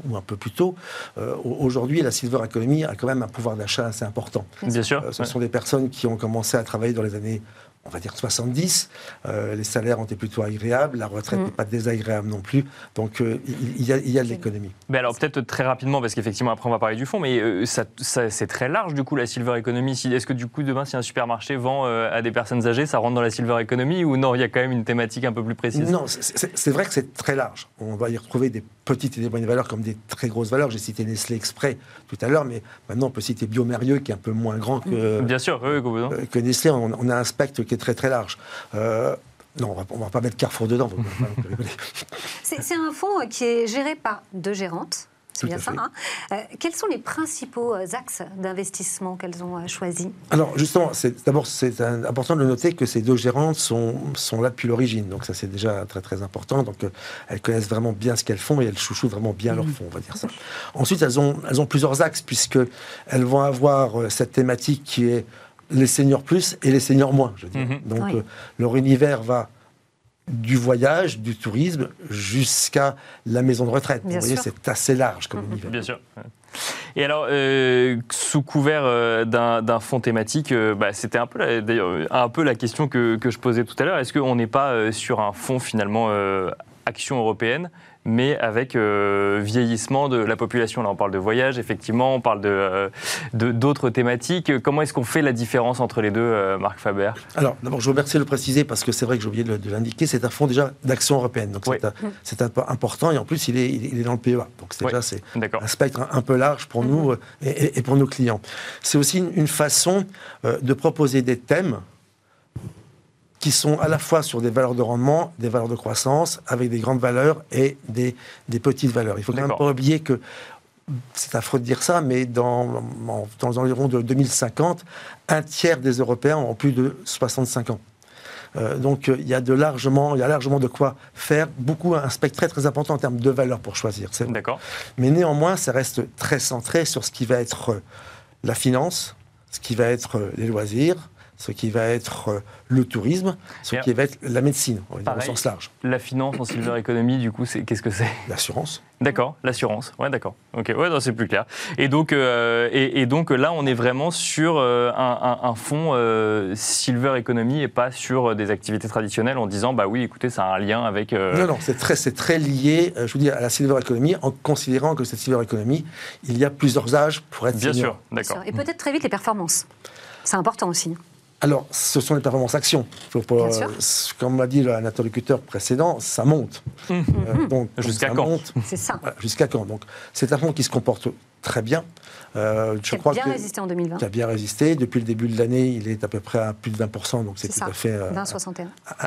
ou, un peu plus tôt, euh, aujourd'hui, la silver economy a quand même un pouvoir d'achat assez important. Bien sûr. Euh, ce sont des personnes qui ont commencé à travailler dans les années on va dire 70. Euh, les salaires ont été plutôt agréables, la retraite mm. n'est pas désagréable non plus. Donc euh, il, y a, de l'économie. Mais alors peut-être très rapidement, parce qu'effectivement après on va parler du fond, mais euh, ça, c'est très large du coup la silver economy. Est-ce que du coup demain si un supermarché vend à des personnes âgées, ça rentre dans la silver economy ou non Il y a quand même une thématique un peu plus précise? Non, c'est vrai que c'est très large. On va y retrouver des petites et des moyennes valeurs comme des très grosses valeurs. J'ai cité Nestlé Exprès tout à l'heure, mais maintenant on peut citer Biomérieux qui est un peu moins grand que, Bien sûr, que Nestlé. On, on, a un spectre qui est très très large. Euh, non, on ne va pas mettre Carrefour dedans. C'est un fonds qui est géré par deux gérantes. C'est bien ça. Hein. Euh, quels sont les principaux euh, axes d'investissement qu'elles ont choisis? Alors justement, d'abord c'est important de noter que ces deux gérantes sont, sont là depuis l'origine, donc ça c'est déjà très très important. Donc elles connaissent vraiment bien ce qu'elles font et elles chouchoutent vraiment bien leur mmh. fonds, on va dire ça. Ensuite, elles ont, elles ont plusieurs axes puisque elles vont avoir cette thématique qui est les seniors plus et les seniors moins. Je dis. Mhm. Donc euh, leur univers va du voyage, du tourisme, jusqu'à la maison de retraite. Vous voyez, c'est assez large comme mhm. univers. Bien sûr. Et alors, euh, sous couvert euh, d'un fonds thématique, bah, c'était un peu, un peu la question que, que je posais tout à l'heure. Est-ce qu'on n'est pas sur un fonds finalement action européenne mais avec euh, vieillissement de la population. Là, on parle de voyage, effectivement, on parle euh, de, d'autres thématiques. Comment est-ce qu'on fait la différence entre les deux, euh, Marc Faber? Alors, d'abord, je vous remercie de le préciser parce que c'est vrai que j'ai oublié de, l'indiquer. C'est un fonds déjà d'action européenne. Donc, c'est, un, important et en plus, il est, il est dans le PEA. Donc, c'est déjà c'est un spectre un, peu large pour nous mm-hmm. et, pour nos clients. C'est aussi une façon de proposer des thèmes qui sont à la fois sur des valeurs de rendement, des valeurs de croissance, avec des grandes valeurs et des, des petites valeurs. Il faut quand même pas oublier que, c'est affreux de dire ça, mais dans, dans les environs de 2050, un tiers des Européens ont plus de 65 ans. Euh, donc il y a de largement, il y a largement de quoi faire. Beaucoup un spectre très très important en termes de valeurs pour choisir. D'accord. Mais néanmoins, ça reste très centré sur ce qui va être la finance, ce qui va être les loisirs, ce qui va être euh, le tourisme, ce qui va être la médecine, au sens large. La finance en silver economy, du coup, c'est qu'est-ce que c'est? L'assurance. D'accord, l'assurance. Ouais, d'accord. Ok, ouais, c'est plus clair. Et donc, euh, et, donc là, on est vraiment sur euh, un, fonds silver economy et pas sur des activités traditionnelles en disant, bah oui, écoutez, ça a un lien avec. Non, non, c'est très, c'est très lié. je vous dis à la silver economy, en considérant que cette silver economy, il y a plusieurs âges pour être. Bien sûr, d'accord. Et peut-être très vite les performances. C'est important aussi alors, ce sont les performances actions. comme l'a dit l'interlocuteur précédent, ça monte. Mmh. Euh, donc, jusqu'à quand C'est ça. jusqu'à quand Donc, c'est un fonds qui se comporte très bien. Euh, je bien résisté en 2020. Qui a bien résisté. Depuis le début de l'année, il est à peu près à plus de 20%, donc c'est tout à fait euh,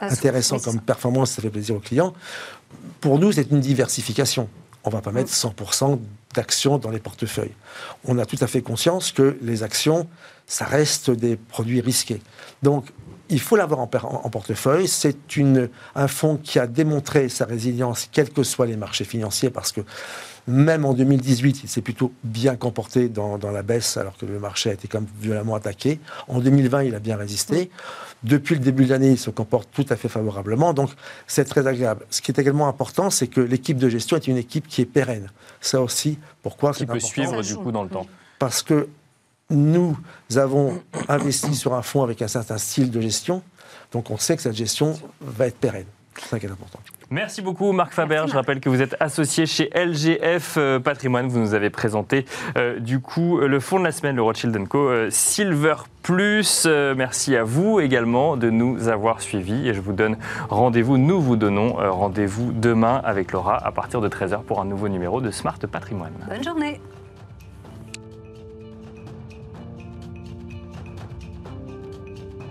intéressant comme performance, ça fait plaisir aux clients. Pour nous, c'est une diversification. On ne va pas mettre 100% d'actions dans les portefeuilles. On a tout à fait conscience que les actions, ça reste des produits risqués. Donc, il faut l'avoir en, en, portefeuille. C'est un fonds qui a démontré sa résilience, quels que soient les marchés financiers, parce que même en 2018, il s'est plutôt bien comporté dans, dans, la baisse, alors que le marché a été comme violemment attaqué. En 2020, il a bien résisté. Depuis le début de l'année, il se comporte tout à fait favorablement. Donc, c'est très agréable. Ce qui est également important, c'est que l'équipe de gestion est une équipe qui est pérenne. Ça aussi, pourquoi Qui peut suivre du coup dans le temps. Parce que nous avons investi sur un fonds avec un certain style de gestion. Donc, on sait que cette gestion va être pérenne. C'est ça qui est important. Merci beaucoup Marc Faber. Je rappelle que vous êtes associé chez LGF euh, Patrimoine. Vous nous avez présenté euh, du coup le fonds de la semaine, le Rothschild Co. Euh, Silver Plus. Euh, merci à vous également de nous avoir suivis et je vous donne rendez-vous, nous vous donnons rendez-vous demain avec Laura à partir de 13h pour un nouveau numéro de Smart Patrimoine. Bonne journée.